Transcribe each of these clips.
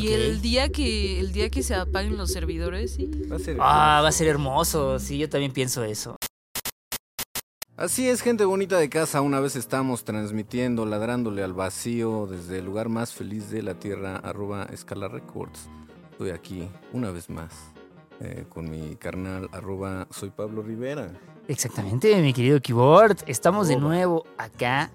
Y el día que el día que se apaguen los servidores, sí. Va a ser Ah, va a ser hermoso. Sí, yo también pienso eso. Así es, gente bonita de casa. Una vez estamos transmitiendo, ladrándole al vacío desde el lugar más feliz de la tierra, arroba Escala Records. Estoy aquí una vez más eh, con mi carnal, arroba Soy Pablo Rivera. Exactamente, mi querido Keyboard. Estamos de nuevo acá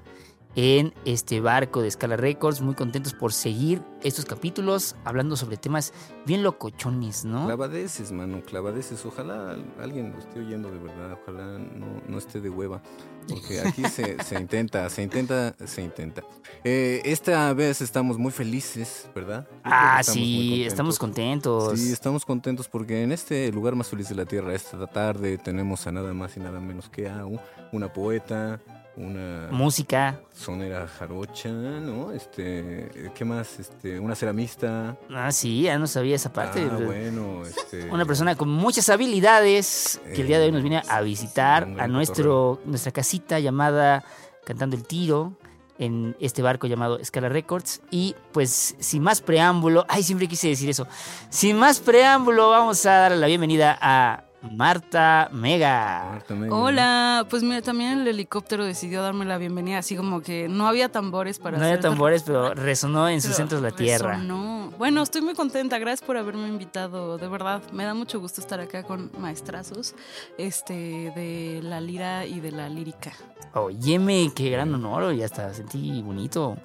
en este barco de Scala Records, muy contentos por seguir estos capítulos hablando sobre temas bien locochones, ¿no? Clavadeces, mano, clavadeces. Ojalá alguien lo esté oyendo de verdad. Ojalá no, no esté de hueva. Porque aquí se, se intenta, se intenta, se intenta. Eh, esta vez estamos muy felices, ¿verdad? Ah, estamos sí, contentos. estamos contentos. Sí, estamos contentos porque en este lugar más feliz de la Tierra, esta tarde, tenemos a nada más y nada menos que a una poeta, una Música, sonera jarocha, ¿no? Este, ¿qué más? Este, una ceramista. ah, sí, ya no sabía esa parte. Ah, bueno, este. Una persona con muchas habilidades que el día de hoy nos viene a visitar un a nuestro, nuestra casita llamada Cantando el Tiro en este barco llamado Scala Records. Y pues sin más preámbulo, ay, siempre quise decir eso. Sin más preámbulo, vamos a darle la bienvenida a Marta Mega. Marta Mega. Hola, pues mira, también el helicóptero decidió darme la bienvenida, así como que no había tambores para No había hacer- tambores, pero resonó en sus pero centros la tierra. resonó. Bueno, estoy muy contenta, gracias por haberme invitado, de verdad, me da mucho gusto estar acá con maestrazos este, de la lira y de la lírica. Óyeme, qué gran honor, y hasta sentí bonito.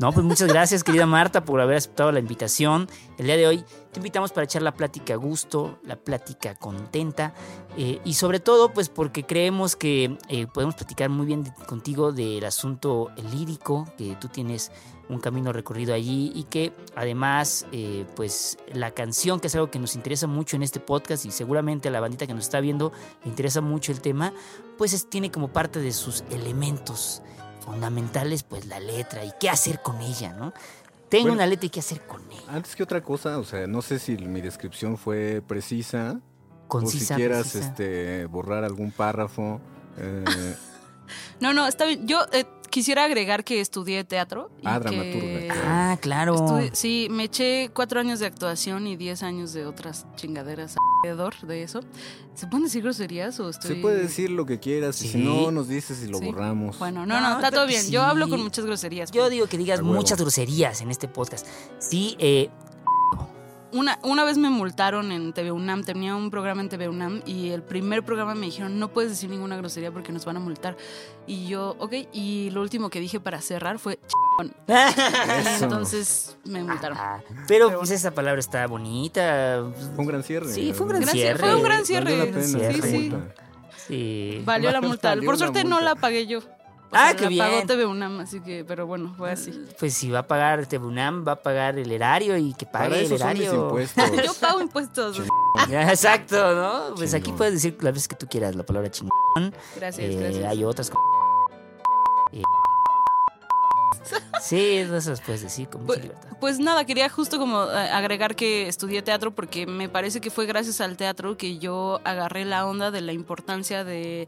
No, pues muchas gracias, querida Marta, por haber aceptado la invitación. El día de hoy te invitamos para echar la plática a gusto, la plática contenta, eh, y sobre todo, pues porque creemos que eh, podemos platicar muy bien contigo del asunto lírico, que tú tienes un camino recorrido allí y que además, eh, pues la canción, que es algo que nos interesa mucho en este podcast y seguramente a la bandita que nos está viendo le interesa mucho el tema, pues es- tiene como parte de sus elementos fundamentales, pues la letra y qué hacer con ella, ¿no? Tengo Bueno. una letra y qué hacer con ella. Antes que otra cosa, o sea, no sé si mi descripción fue precisa. Concisa, o si quieras precisa. este, borrar algún párrafo. eh, No, no, está bien. Yo eh, quisiera agregar que estudié teatro. y Ah, que dramaturga. Ah, claro. estudié- sí, me eché cuatro años de actuación y diez años de otras chingaderas alrededor de eso. ¿Se pueden decir groserías o estoy...? Se puede decir lo que quieras y si no nos dices y lo Sí. borramos. Bueno, no, No, no, está todo bien. Yo hablo con muchas groserías. Yo digo que digas muchas groserías en este podcast. Sí, eh, Una, una vez me multaron en TV UNAM, tenía un programa en TV UNAM y el primer programa me dijeron no puedes decir ninguna grosería porque nos van a multar. Y yo, ok, y lo último que dije para cerrar fue chingón. Entonces me multaron. Ah, pero Pero pues esa palabra está bonita. Fue un gran cierre. Sí, fue un gran cierre. fue un gran Valió cierre. la pena Sí, sí. Valió la Valió multa. la Por suerte no multa. la pagué yo. O Ah, sea, qué la pagó bien. TV UNAM, así que, pero bueno, fue así. Pues si va a pagar TVUNAM, va a pagar el erario y que Para pague el eso son mis erario. impuestos. Yo pago impuestos. Exacto, ¿no? Pues aquí puedes decir las veces que tú quieras la palabra chingón. Gracias, Eh, gracias. Hay otras como... eh, Sí, esas puedes decir con mucha Pues- libertad. Pues nada, quería justo como eh, agregar que estudié teatro porque me parece que fue gracias al teatro que yo agarré la onda de la importancia de,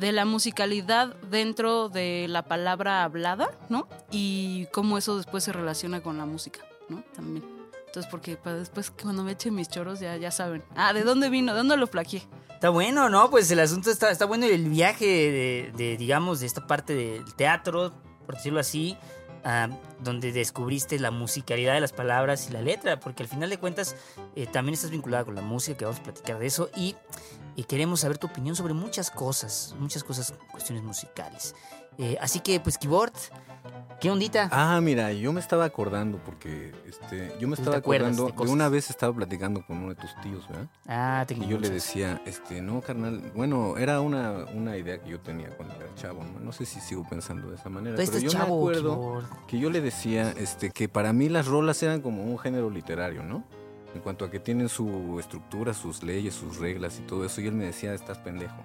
de la musicalidad dentro de la palabra hablada, ¿no? Y cómo eso después se relaciona con la música, ¿no? También. Entonces, porque para después cuando me eche mis choros ya, ya saben. Ah, ¿de dónde vino? ¿De dónde lo plaqué? Está bueno, ¿no? Pues el asunto está, está bueno el viaje de, de, digamos, de esta parte del teatro, por decirlo así, ah, donde descubriste la musicalidad de las palabras y la letra, porque al final de cuentas eh, también estás vinculada con la música, que vamos a platicar de eso, y, y queremos saber tu opinión sobre muchas cosas, muchas cosas, cuestiones musicales. Eh, así que, pues, Keyboard, ¿qué ondita? Ah, mira, yo me estaba acordando porque este, yo me Tú estaba te acordando de una vez estaba platicando con uno de tus tíos, ¿verdad? Ah, Y yo le decía, este, no, carnal, bueno, era una, una idea que yo tenía cuando era chavo, ¿no? No sé si sigo pensando de esa manera, Pero pero, estás yo chavo, me acuerdo Keyboard. que yo le decía, este, que para mí las rolas eran como un género literario, ¿no? En cuanto a que tienen su estructura, sus leyes, sus reglas y todo eso, y él me decía, estás pendejo.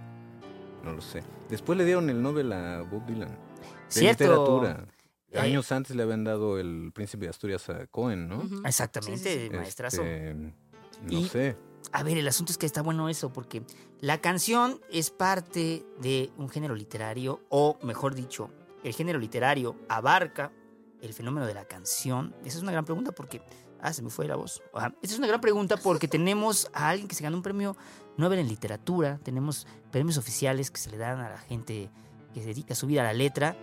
No lo sé. Después le dieron el Nobel a Bob Dylan. De Cierto. literatura. Eh. Años antes le habían dado el Príncipe de Asturias a Cohen, ¿no? Exactamente, Sí, sí, sí. maestrazo. Este, no Y- sé. A ver, el asunto es que está bueno eso, porque la canción es parte de un género literario, o mejor dicho, el género literario abarca el fenómeno de la canción? Esa es una gran pregunta porque... Ah, se me fue la voz. Ajá. Esa es una gran pregunta porque tenemos a alguien que se ganó un premio Nobel en literatura, tenemos premios oficiales que se le dan a la gente que se dedica su vida a la letra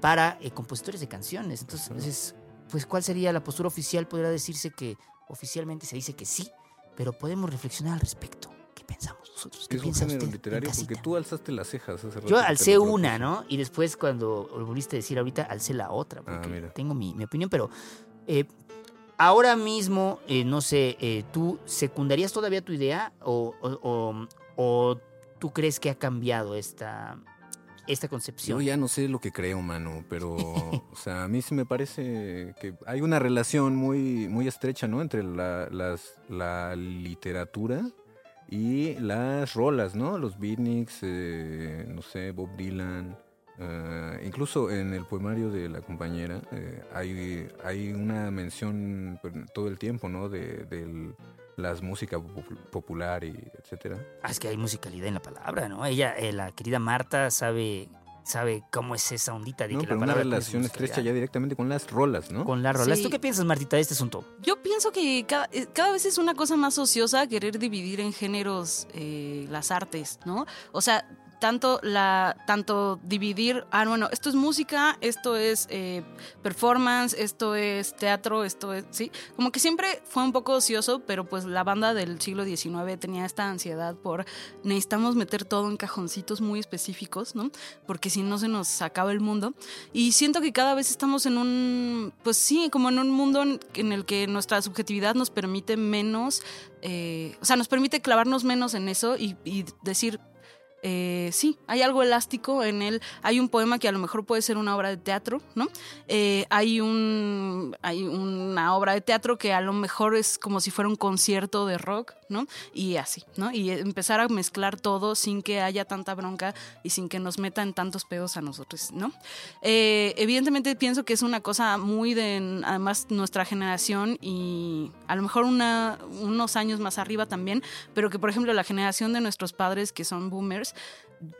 para eh, compositores de canciones. Entonces, pues, ¿cuál sería la postura oficial? Podría decirse que oficialmente se dice que sí, pero podemos reflexionar al respecto. ¿Qué pensamos nosotros? ¿Qué es un piensa género usted en literario? Porque tú alzaste las cejas hace rato. Yo alcé una. ¿no? Y después cuando volviste a decir ahorita, alcé la otra, Ah, porque tengo mi, mi opinión, pero eh, ahora mismo, eh, no sé, eh, ¿tú secundarías todavía tu idea o, o- o- o tú crees que ha cambiado esta, esta Yo concepción? ya no sé lo que creo, mano, pero, o sea, a mí sí me parece que hay una relación muy, muy estrecha, ¿no? Entre la, las, la literatura y las rolas, ¿no? Los beatniks, eh, no sé, Bob Dylan. Eh, incluso en el poemario de la compañera eh, hay, hay una mención pues, todo el tiempo, ¿no? De, del- las músicas popu- popular y etcétera. Ah, es que hay musicalidad en la palabra, ¿no? Ella, eh, la querida Marta, sabe, sabe cómo es esa ondita de No, que pero la una palabra tiene relación estrecha ya directamente con las rolas, ¿no? Con las rolas. Sí. ¿Tú qué piensas, Martita, de este asunto? Yo pienso que cada, eh, cada vez es una cosa más ociosa querer dividir en géneros eh, las artes, ¿no? O sea, tanto la tanto dividir, ah, bueno, esto es música, esto es eh, performance, esto es teatro, esto es, sí, como que siempre fue un poco ocioso, pero pues la banda del siglo XIX tenía esta ansiedad por necesitamos meter todo en cajoncitos muy específicos, ¿no? Porque si no se nos acaba el mundo. Y siento que cada vez estamos en un, pues sí, como en un mundo en, el que nuestra subjetividad nos permite menos, eh, o sea, nos permite clavarnos menos en eso y decir, eh, sí, hay algo elástico en él. Hay un poema que a lo mejor puede ser una obra de teatro, ¿no? Eh, hay, un, hay una obra de teatro que a lo mejor es como si fuera un concierto de rock, Y así, ¿no? Y empezar a mezclar todo sin que haya tanta bronca y sin que nos metan tantos pedos a nosotros, ¿no? Eh, evidentemente pienso que es una cosa muy de, además, nuestra generación y a lo mejor unos años más arriba también, pero que, por ejemplo, la generación de nuestros padres que son boomers,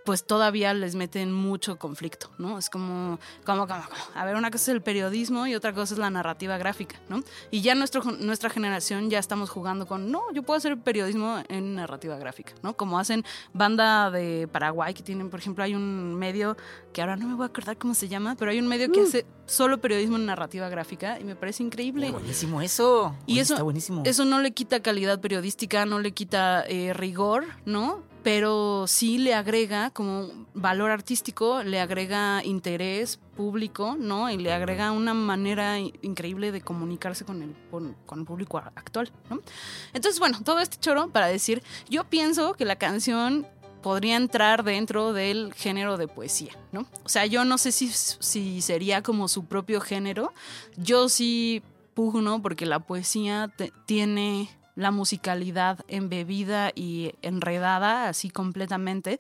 pues todavía les meten mucho conflicto, ¿no? Es como, como, como, como, a ver, una cosa es el periodismo y otra cosa es la narrativa gráfica, ¿no? Y ya nuestro, nuestra generación ya estamos jugando con, no, yo puedo hacer periodismo en narrativa gráfica, ¿no? Como hacen banda de Paraguay que tienen, por ejemplo, hay un medio que ahora no me voy a acordar cómo se llama, pero hay un medio que hace solo periodismo en narrativa gráfica y me parece increíble. Buenísimo eso. Y eso- está buenísimo. Eso no le quita calidad periodística, no le quita eh, rigor, ¿no? Pero sí le agrega como valor artístico, le agrega interés público, ¿no? Y le agrega una manera increíble de comunicarse con el, con, el público actual, ¿no? Entonces, bueno, todo este choro para decir, yo pienso que la canción podría entrar dentro del género de poesía, ¿no? O sea, yo no sé si, si sería como su propio género, yo sí pugno porque la poesía te- tiene la musicalidad embebida y enredada así completamente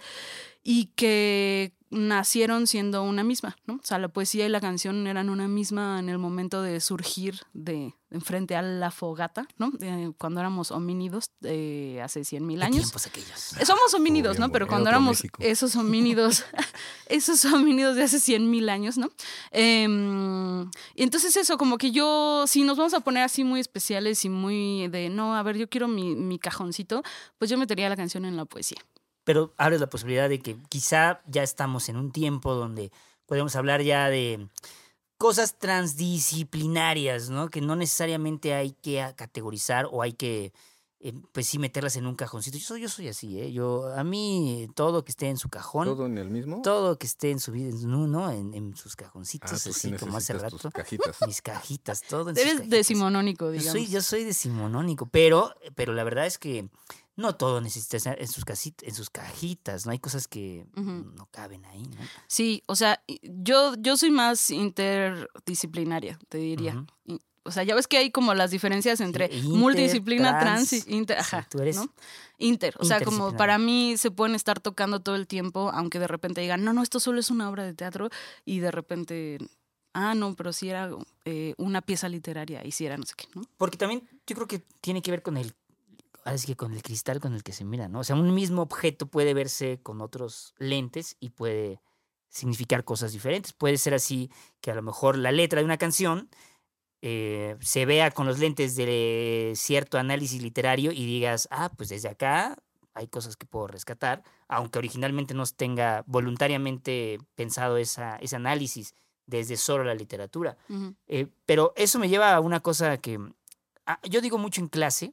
y que nacieron siendo una misma, ¿no? O sea, la poesía y la canción eran una misma en el momento de surgir de frente a la fogata, ¿no? Eh, cuando éramos homínidos eh, hace 100 mil ¿Qué años. tiempos aquellos? Eh, Somos homínidos, ¿no? Pero cuando éramos México. esos homínidos, esos homínidos de hace 100 mil años, ¿no? Em, y entonces eso, como que yo, si nos vamos a poner así muy especiales y muy de, no, a ver, yo quiero mi, mi cajoncito, pues yo metería la canción en la poesía. Pero abres la posibilidad de que quizá ya estamos en un tiempo donde podemos hablar ya de cosas transdisciplinarias, ¿no? Que no necesariamente hay que categorizar o hay que, eh, pues sí, meterlas en un cajoncito. Yo soy, yo soy así, ¿eh? Yo, a mí, todo que esté en su cajón, todo, ¿Todo en el mismo? que esté en su vida, en, su- ¿no? En, en sus cajoncitos, Ah, sí así como hace necesitas tus rato. cajitas. Mis cajitas, todo en sus Eres cajitas. decimonónico, Yo digamos. soy, yo soy decimonónico, pero, pero la verdad es que no todo necesita estar en sus, casit- en sus cajitas, ¿no? Hay cosas que no caben ahí, ¿no? Sí, o sea, yo, yo soy más interdisciplinaria, te diría. O sea, ya ves que hay como las diferencias entre Sí, inter, multidisciplina, trans, trans. y inter, Sí, ajá, tú eres ¿no? Inter, o sea, como para mí se pueden estar tocando todo el tiempo, aunque de repente digan, no, no, esto solo es una obra de teatro, y de repente, ah, no, pero sí era eh, una pieza literaria, y sí era no sé qué, ¿no? Porque también yo creo que tiene que ver con el, ahora sí que con el cristal con el que se mira, ¿no? O sea, un mismo objeto puede verse con otros lentes y puede significar cosas diferentes. Puede ser así que a lo mejor la letra de una canción eh, se vea con los lentes de cierto análisis literario y digas, ah, pues desde acá hay cosas que puedo rescatar, aunque originalmente no tenga voluntariamente pensado esa, ese análisis desde solo la literatura. Eh, pero eso me lleva a una cosa que ah, yo digo mucho en clase,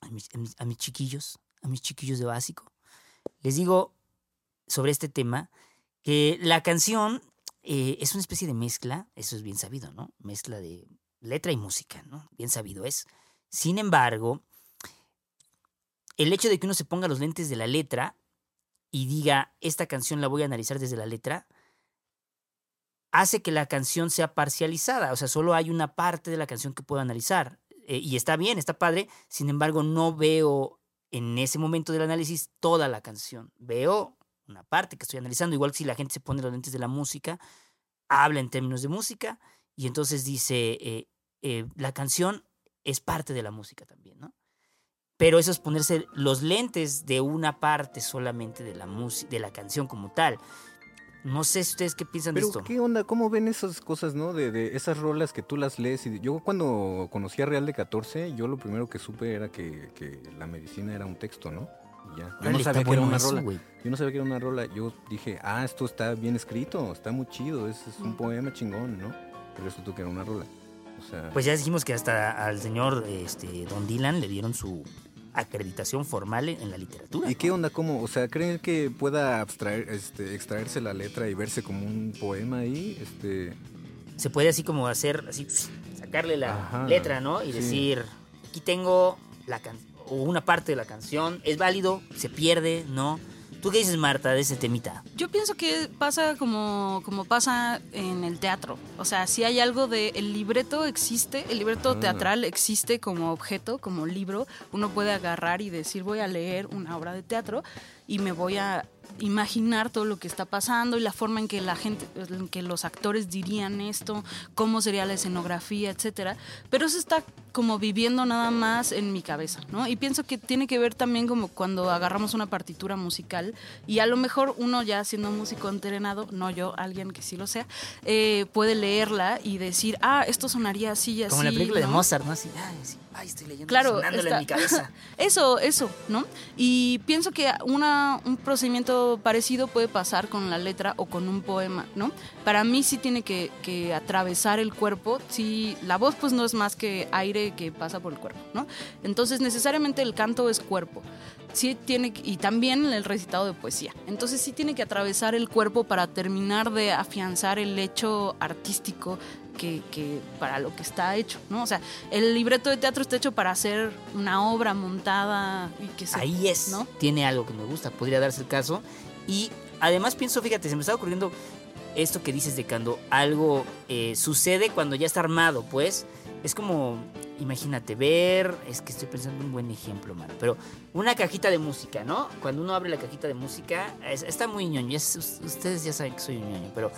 a mis, chiquillos, a mis chiquillos de básico, les digo sobre este tema que la canción eh, es una especie de mezcla, eso es bien sabido, ¿no? Mezcla de letra y música, ¿no? Bien sabido es. Sin embargo, el hecho de que uno se ponga los lentes de la letra y diga, esta canción la voy a analizar desde la letra, hace que la canción sea parcializada, o sea, solo hay una parte de la canción que puedo analizar. Eh, y está bien, está padre, sin embargo, no veo en ese momento del análisis toda la canción. Veo una parte que estoy analizando, igual que si la gente se pone los lentes de la música, habla en términos de música y entonces dice, eh, eh, la canción es parte de la música también, ¿no? Pero eso es ponerse los lentes de una parte solamente de la, de la canción como tal. No sé si ustedes qué piensan Pero de esto. qué onda, cómo ven esas cosas, ¿no? De, de esas rolas que tú las lees. Y yo cuando conocí a Real de 14, yo lo primero que supe era que, que la medicina era un texto, ¿no? Y ya. Yo no sabía que era una eso, rola. güey. Yo no sabía que era una rola. Yo dije, ah, esto está bien escrito, está muy chido, es, es un Mm. poema chingón, ¿no? Pero resultó que era una rola. O sea, Pues ya dijimos que hasta al señor este, Don Dylan le dieron su acreditación formal en la literatura. ¿y qué onda? ¿Cómo? O sea, ¿creen que pueda abstraer, este, extraerse la letra y verse como un poema ahí? Este, Se puede así como hacer, así, sacarle la Ajá, letra, ¿no? Y sí. decir, aquí tengo la can o una parte de la canción, es válido, se pierde, ¿no? ¿Tú qué dices, Marta, de ese temita? Yo pienso que pasa como, como pasa en el teatro. O sea, si hay algo de el libreto existe, el libreto Ah. teatral existe como objeto, como libro. Uno puede agarrar y decir voy a leer una obra de teatro y me voy a imaginar todo lo que está pasando y la forma en que la gente, en que los actores dirían esto, cómo sería la escenografía, etcétera. Pero eso está como viviendo nada más en mi cabeza, ¿no? Y pienso que tiene que ver también como cuando agarramos una partitura musical y a lo mejor uno ya siendo músico entrenado, no yo, alguien que sí lo sea, eh, puede leerla y decir, ah, esto sonaría así y así. Como la película de. Mozart, ¿no? Así, sí, ay, estoy leyendo, Claro, está- en mi cabeza. Eso, eso, ¿no? Y pienso que una, un procedimiento parecido puede pasar con la letra o con un poema, ¿no? Para mí sí tiene que, que atravesar el cuerpo, sí, la voz pues no es más que aire que pasa por el cuerpo, ¿no? Entonces necesariamente el canto es cuerpo. Sí tiene y también el recitado de poesía. Entonces sí tiene que atravesar el cuerpo para terminar de afianzar el hecho artístico que, que para lo que está hecho, ¿no? O sea, el libreto de teatro está hecho para hacer una obra montada y que se Ahí es, ¿no? tiene algo que me gusta, podría darse el caso. Y además pienso, fíjate, se me está ocurriendo esto que dices de cuando algo eh, sucede cuando ya está armado, pues es como, imagínate, ver, es que estoy pensando en un buen ejemplo, mano, pero una cajita de música, ¿no? Cuando uno abre la cajita de música, es- está muy ñoño, ya s- ustedes ya saben que soy un ñoño, pero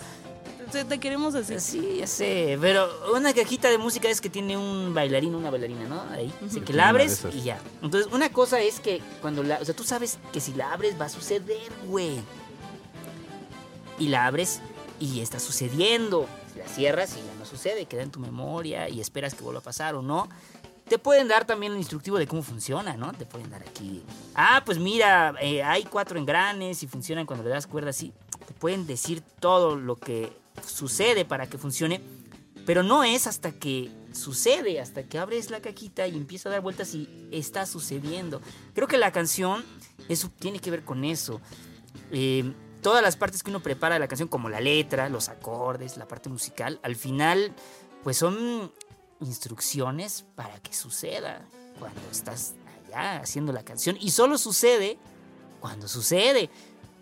Te, te queremos decir. Sí, ya sé, pero una cajita de música es que tiene un bailarín, una bailarina, ¿no? Ahí, así que la abres y ya. Entonces, una cosa es que cuando la, o sea, tú sabes que si la abres va a suceder, güey. Y la abres y está sucediendo. Si la cierras y ya no sucede, queda en tu memoria y esperas que vuelva a pasar o no. Te pueden dar también el instructivo de cómo funciona, ¿no? Te pueden dar aquí. Ah, pues mira, eh, hay cuatro engranes y funcionan cuando le das cuerda así. Te pueden decir todo lo que sucede para que funcione, pero no es hasta que sucede, hasta que abres la cajita y empieza a dar vueltas y está sucediendo. Creo que la canción eso tiene que ver con eso. Eh, todas las partes que uno prepara de la canción, como la letra, los acordes, la parte musical, al final, pues son instrucciones para que suceda cuando estás allá haciendo la canción. Y solo sucede cuando sucede.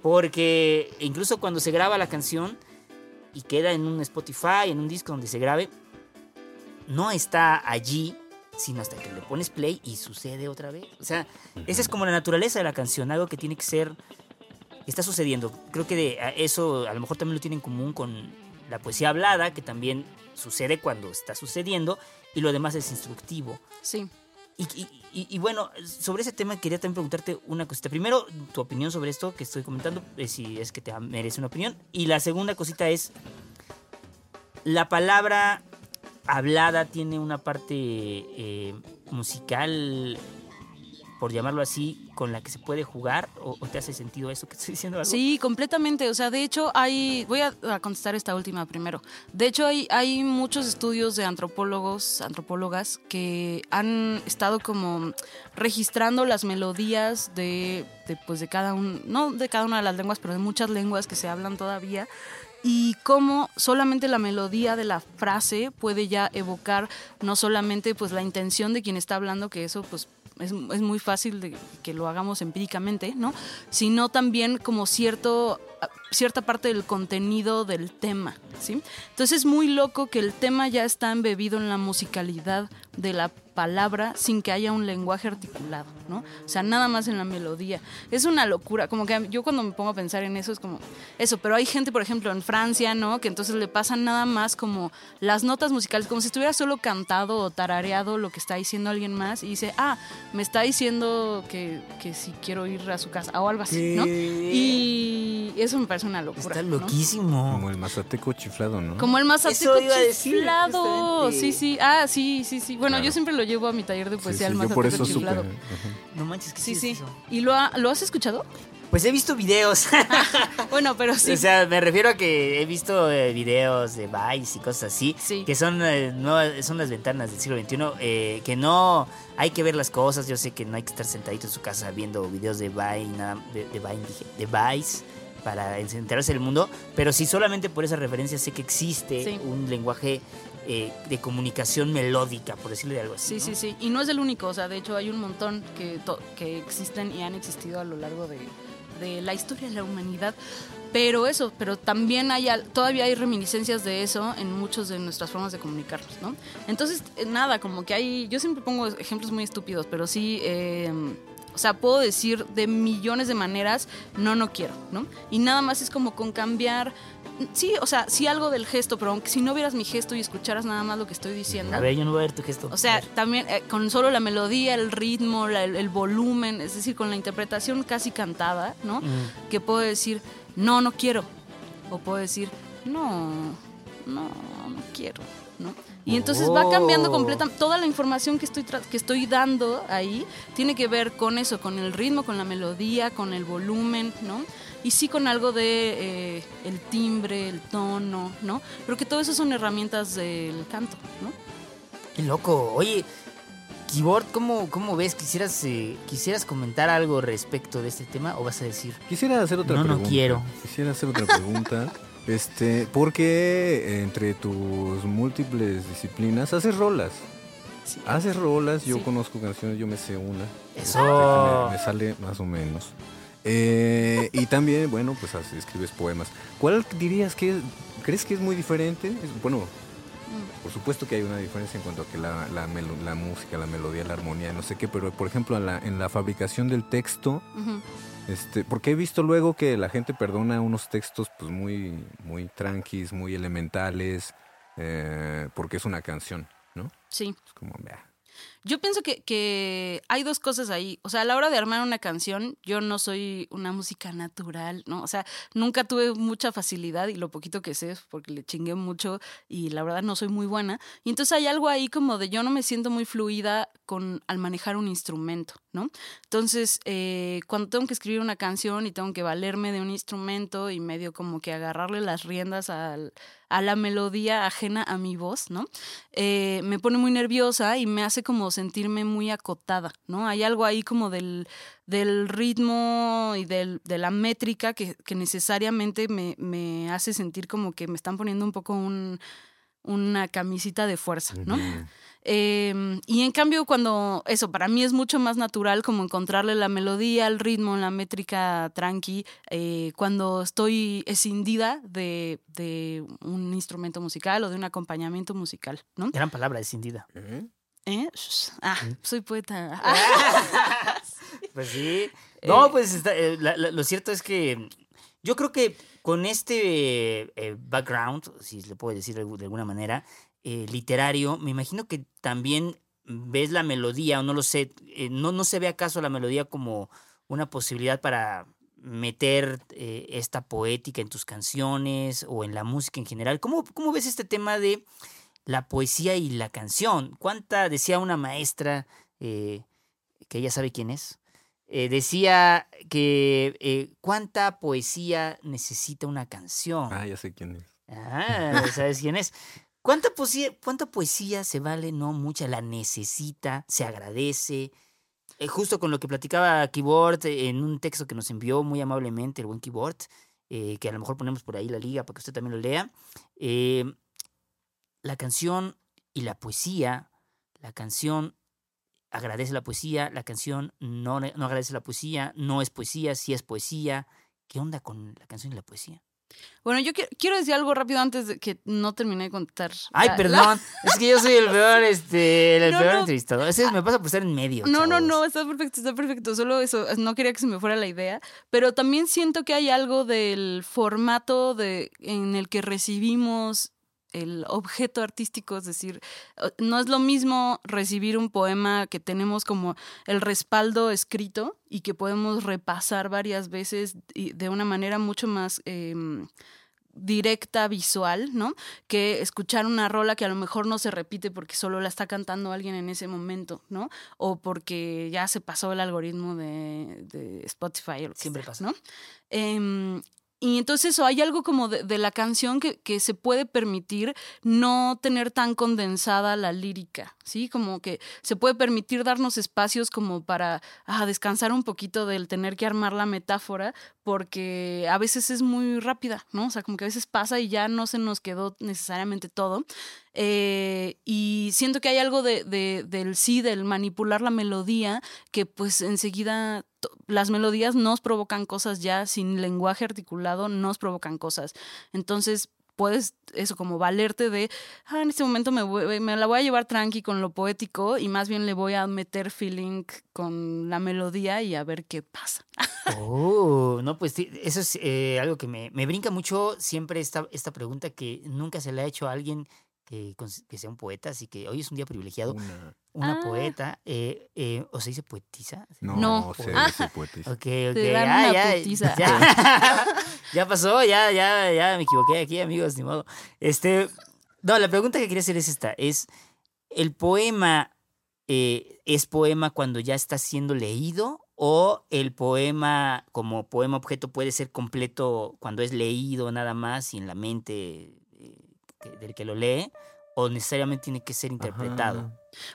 Porque incluso cuando se graba la canción y queda en un Spotify, en un disco donde se grabe, no está allí, sino hasta que le pones play y sucede otra vez. O sea, esa es como la naturaleza de la canción, algo que tiene que ser, está sucediendo. Creo que de- eso a lo mejor también lo tiene en común con la poesía hablada, que también sucede cuando está sucediendo, y lo demás es instructivo. Sí. Y, bueno, sobre ese tema quería también preguntarte una cosita. Primero, tu opinión sobre esto que estoy comentando, eh, si es que te merece una opinión. Y la segunda cosita es, la palabra hablada tiene una parte eh, musical, por llamarlo así, con la que se puede jugar. ¿O, te hace sentido eso que estoy diciendo? Sí, completamente. O sea, de hecho, hay. Voy a, contestar esta última primero. De hecho, hay, hay muchos estudios de antropólogos, antropólogas, que han estado como registrando las melodías de, de, pues, de cada un, no de cada una de las lenguas, pero de muchas lenguas que se hablan todavía. Y cómo solamente la melodía de la frase puede ya evocar no solamente pues la intención de quien está hablando, que eso pues es, es muy fácil de que lo hagamos empíricamente, ¿no? Sino también como cierto, cierta parte del contenido del tema, ¿sí? Entonces es muy loco que el tema ya está embebido en la musicalidad de la palabra sin que haya un lenguaje articulado, ¿no? O sea, nada más en la melodía. Es una locura, como que yo cuando me pongo a pensar en eso es como eso, pero hay gente, por ejemplo, en Francia, ¿no? Que entonces le pasan nada más como las notas musicales, como si estuviera solo cantado o tarareado lo que está diciendo alguien más y dice, ah, me está diciendo que, que si quiero ir a su casa o algo así, ¿no? Y eso me parece una locura. Está ¿no? loquísimo. Como el mazateco chiflado, ¿no? Como el mazateco Eso iba a decir, chiflado. Sí, sí. Ah, sí, sí, sí. Bueno, Claro. yo siempre lo llevo a mi taller de Sí, poesía, sí, el yo mazateco por eso supe. chiflado. Ajá. No manches, ¿qué Sí, es sí. eso? ¿Y lo, ha- lo has escuchado? Pues he visto videos. Bueno, pero sí. O sea, me refiero a que he visto eh, videos de Vice y cosas así, Sí. que son, eh, nuevas- son las ventanas del siglo XXI, eh, que no hay que ver las cosas. Yo sé que no hay que estar sentadito en su casa viendo videos de Vice, nada- de, de Vine, dije, de Vice para enterarse del mundo, pero sí solamente por esa referencia sé que existe Sí. un lenguaje eh, de comunicación melódica, por decirlo de algo así. Sí, ¿no? sí, sí. Y no es el único, o sea, de hecho hay un montón que, que existen y han existido a lo largo de, de la historia de la humanidad. Pero eso, pero también hay, todavía hay reminiscencias de eso en muchas de nuestras formas de comunicarnos, ¿no? Entonces, eh, nada, como que hay, yo siempre pongo ejemplos muy estúpidos, pero sí, eh, o sea, puedo decir de millones de maneras, no, no quiero, ¿no? Y nada más es como con cambiar, sí, o sea, sí algo del gesto, pero aunque si no vieras mi gesto y escucharas nada más lo que estoy diciendo. A ver, yo no voy a ver tu gesto. O sea, también eh, con solo la melodía, el ritmo, la- el, el volumen, es decir, con la interpretación casi cantada, ¿no? Mm. Que puedo decir, no, no quiero. O puedo decir, no, no, no quiero, ¿no? Y entonces va cambiando Oh. completamente. Toda la información que estoy, que estoy dando ahí tiene que ver con eso, con el ritmo, con la melodía, con el volumen, ¿no? Y sí con algo de eh, el timbre, el tono, ¿no? Pero que todo eso son herramientas del canto, ¿no? Qué loco. Oye, Keyboard, ¿cómo, cómo ves? ¿Quisieras, eh, ¿Quisieras comentar algo respecto de este tema o vas a decir? Quisiera hacer otra No, no pregunta. quiero. Quisiera hacer otra pregunta. Este, ¿por qué entre tus múltiples disciplinas haces rolas? Sí. Haces rolas, yo Sí. conozco canciones, yo me sé una. Eso. Me, me sale más o menos. Eh, y también, bueno, pues escribes poemas. ¿Cuál dirías que es- crees que es muy diferente? Bueno, Mm. por supuesto que hay una diferencia en cuanto a que la, la melo- la música, la melodía, la armonía, no sé qué, pero por ejemplo en la, en la fabricación del texto. Este, porque he visto luego que la gente perdona unos textos pues muy, muy tranquis, muy elementales, eh, porque es una canción, ¿no? Sí. Es como, "Bah". Yo pienso que, que hay dos cosas ahí. O sea, a la hora de armar una canción, yo no soy una música natural, ¿no? O sea, nunca tuve mucha facilidad y lo poquito que sé es porque le chingué mucho y la verdad no soy muy buena. Y entonces hay algo ahí como de yo no me siento muy fluida con al manejar un instrumento, ¿no? Entonces, eh, cuando tengo que escribir una canción y tengo que valerme de un instrumento y medio como que agarrarle las riendas a la melodía ajena a mi voz, ¿no? Eh, me pone muy nerviosa y me hace como sentirme muy acotada, ¿no? Hay algo ahí como del, ritmo y de la métrica que, necesariamente me, hace sentir como que me están poniendo un poco un, una camisita de fuerza, ¿no? Eh, y en cambio, cuando eso para mí es mucho más natural, como encontrarle la melodía, el ritmo, la métrica tranqui, eh, cuando estoy escindida de, de un instrumento musical o de un acompañamiento musical, ¿no? Gran palabra, descendida. ¿Eh? Ah, soy poeta. Pues sí. No, Eh, pues está- eh, la- la- lo cierto es que yo creo que con este eh, background, si le puedo decir de alguna manera, eh, literario, me imagino que también ves la melodía o no lo sé, eh, no, no se ve acaso la melodía como una posibilidad para meter eh, esta poética en tus canciones o en la música en general. ¿Cómo, ¿Cómo ves este tema de la poesía y la canción? ¿Cuánta, decía una maestra, eh, que ella sabe quién es, eh, decía que cuánta poesía necesita una canción. Ah, ya sé quién es. Ah, ¿sabes quién es? ¿Cuánta poesía, ¿Cuánta poesía se vale? No, mucha, la necesita, se agradece. Eh, justo con lo que platicaba Keyboard eh, en un texto que nos envió muy amablemente el buen Keyboard, eh, que a lo mejor ponemos por ahí la liga para que usted también lo lea. la canción y la poesía, la canción agradece la poesía, la canción no, no agradece la poesía, no es poesía, sí es poesía. ¿Qué onda con la canción y la poesía? Bueno, yo quiero, quiero decir algo rápido antes de que no terminé de contar. Ay, la- perdón, es que yo soy el peor, este, el No, peor no. entrevistador. Ese me pasa por estar en medio. No, no, no, está perfecto, está perfecto. Solo eso, no quería que se me fuera la idea. Pero también siento que hay algo del formato de, en el que recibimos el objeto artístico, es decir, no es lo mismo recibir un poema que tenemos como el respaldo escrito y que podemos repasar varias veces y de una manera mucho más em, directa, visual, ¿no? Que escuchar una rola que a lo mejor no se repite porque solo la está cantando alguien en ese momento, ¿no? O porque ya se pasó el algoritmo de, de Spotify o lo que Siempre sea, pasa. ¿no? Em, y entonces hay algo como de, de la canción que, que se puede permitir no tener tan condensada la lírica, ¿sí? Como que se puede permitir darnos espacios como para ah, descansar un poquito del tener que armar la metáfora, porque a veces es muy rápida, ¿no? O sea, como que a veces pasa y ya no se nos quedó necesariamente todo. Eh, y siento que hay algo de, de- del sí, del manipular la melodía, que pues enseguida las melodías nos provocan cosas ya, sin lenguaje articulado nos provocan cosas. Entonces puedes eso como valerte de, ah, en este momento me, voy- me la voy a llevar tranqui con lo poético y más bien le voy a meter feeling con la melodía y a ver qué pasa. Oh, no, pues eso es eh, algo que me, me brinca mucho siempre esta, esta pregunta que nunca se le ha hecho a alguien que, sea un poeta, así que hoy es un día privilegiado. Una... Una Ah. poeta, eh, eh, ¿o se dice poetiza? No, No. se Ah. dice poetisa. Ok, ok. Te dan ah, una ya, putiza. ya, ya pasó, ya, ya, ya me equivoqué aquí, amigos, ni modo. Este, no, la pregunta que quería hacer es esta, es, ¿el poema eh, es poema cuando ya está siendo leído o el poema como poema objeto puede ser completo cuando es leído nada más y en la mente del que lo lee o necesariamente tiene que ser interpretado?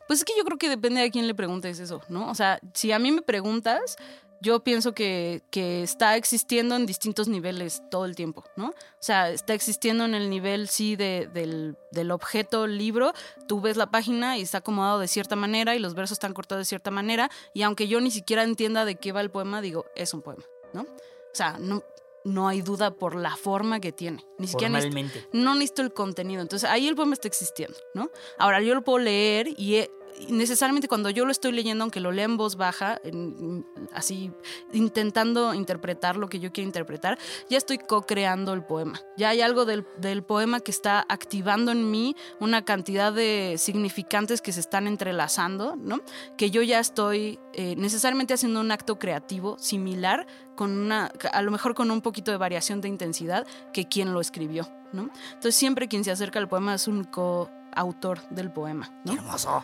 Pues es que yo creo que depende de quién le preguntes eso, ¿no? O sea, si a mí me preguntas, yo pienso que, que está existiendo en distintos niveles todo el tiempo, ¿no? O sea, está existiendo en el nivel, sí, de, del, del objeto libro. Tú ves la página y está acomodado de cierta manera y los versos están cortados de cierta manera. Y aunque yo ni siquiera entienda de qué va el poema, digo, es un poema, ¿no? O sea, no, no hay duda por la forma que tiene. Ni siquiera necesito- no necesito el contenido. Entonces ahí el poema está existiendo, ¿no? Ahora yo lo puedo leer y, he- y necesariamente cuando yo lo estoy leyendo, aunque lo lea en voz baja, así intentando interpretar lo que yo quiero interpretar, ya estoy co-creando el poema. Ya hay algo del, del poema que está activando en mí una cantidad de significantes que se están entrelazando, ¿no? Que yo ya estoy eh, necesariamente haciendo un acto creativo similar con una, a lo mejor con un poquito de variación de intensidad que quien lo escribió, ¿no? Entonces siempre quien se acerca al poema es un coautor del poema, ¡Qué ¿no? hermoso!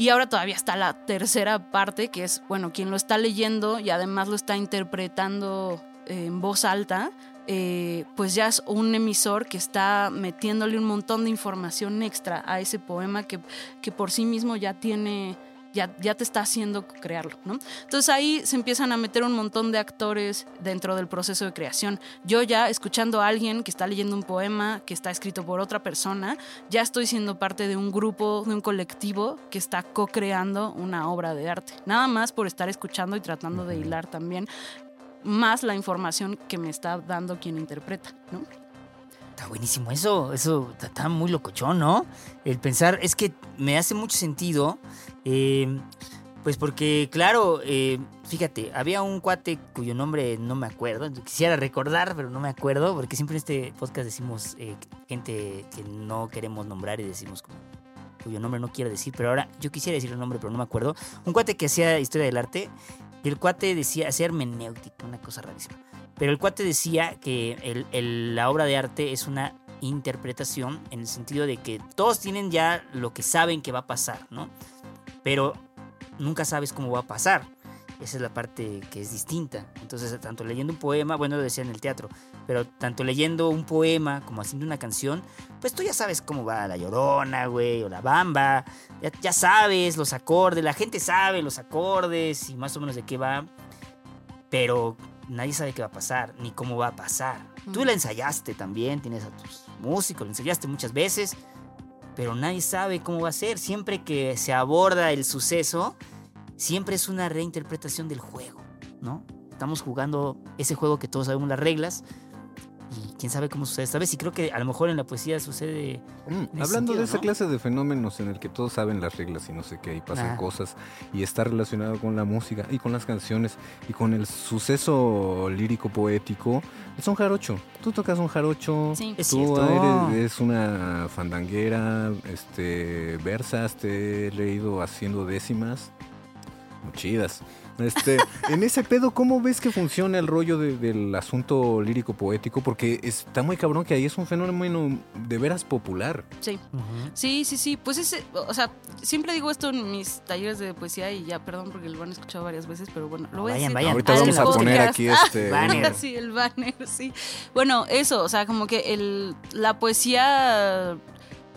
Y ahora todavía está la tercera parte, que es, bueno, quien lo está leyendo y además lo está interpretando eh, en voz alta, eh, pues ya es un emisor que está metiéndole un montón de información extra a ese poema que, que por sí mismo ya tiene, ya, ya te está haciendo crearlo, ¿no? Entonces ahí se empiezan a meter un montón de actores dentro del proceso de creación. Yo ya escuchando a alguien que está leyendo un poema que está escrito por otra persona, ya estoy siendo parte de un grupo, de un colectivo que está co-creando una obra de arte. Nada más por estar escuchando y tratando de hilar también más la información que me está dando quien interpreta, ¿no? Está buenísimo eso, eso está- está muy locochón, ¿no? El pensar, es que me hace mucho sentido, eh, pues porque, claro, eh, fíjate, había un cuate cuyo nombre no me acuerdo, quisiera recordar, pero no me acuerdo, porque siempre en este podcast decimos eh, gente que no queremos nombrar y decimos cuyo nombre no quiero decir, pero ahora yo quisiera decir el nombre, pero no me acuerdo. Un cuate que hacía historia del arte y el cuate decía, hacía hermenéutica, una cosa rarísima. Pero el cuate decía que la obra de arte es una interpretación en el sentido de que todos tienen ya lo que saben que va a pasar, ¿no? Pero nunca sabes cómo va a pasar. Esa es la parte que es distinta. Entonces, tanto leyendo un poema, bueno, lo decía en el teatro, pero tanto leyendo un poema como haciendo una canción, pues tú ya sabes cómo va la llorona, güey, o la bamba. Ya, ya sabes los acordes, la gente sabe los acordes y más o menos de qué va. Pero nadie sabe qué va a pasar, ni cómo va a pasar. Tú la ensayaste también, tienes a tus músicos, la ensayaste muchas veces, pero nadie sabe cómo va a ser. Siempre que se aborda el suceso, siempre es una reinterpretación del juego, ¿no? Estamos jugando ese juego que todos sabemos las reglas y quién sabe cómo sucede esta vez. Y creo que a lo mejor en la poesía sucede... Mm, Hablando sentido, de esa ¿no? clase de fenómenos en el que todos saben las reglas y no sé qué, y pasan cosas, y está relacionado con la música y con las canciones y con el suceso lírico poético, es un jarocho. Tú tocas un jarocho, Sí. Es tú cierto. eres es una fandanguera, este, versas, te he leído haciendo décimas, muy chidas. Este, en ese pedo, ¿cómo ves que funciona el rollo de- del asunto lírico poético? Porque está muy cabrón que ahí es un fenómeno de veras popular. Sí. Sí, sí, sí. Pues ese, o sea, siempre digo esto en mis talleres de poesía y ya, perdón porque lo han escuchado varias veces, pero bueno, lo voy Vayan, a decir. vayan, Ahorita vamos a poner aquí este. Banner. sí, el banner, sí. Bueno, eso, o sea, como que el, la poesía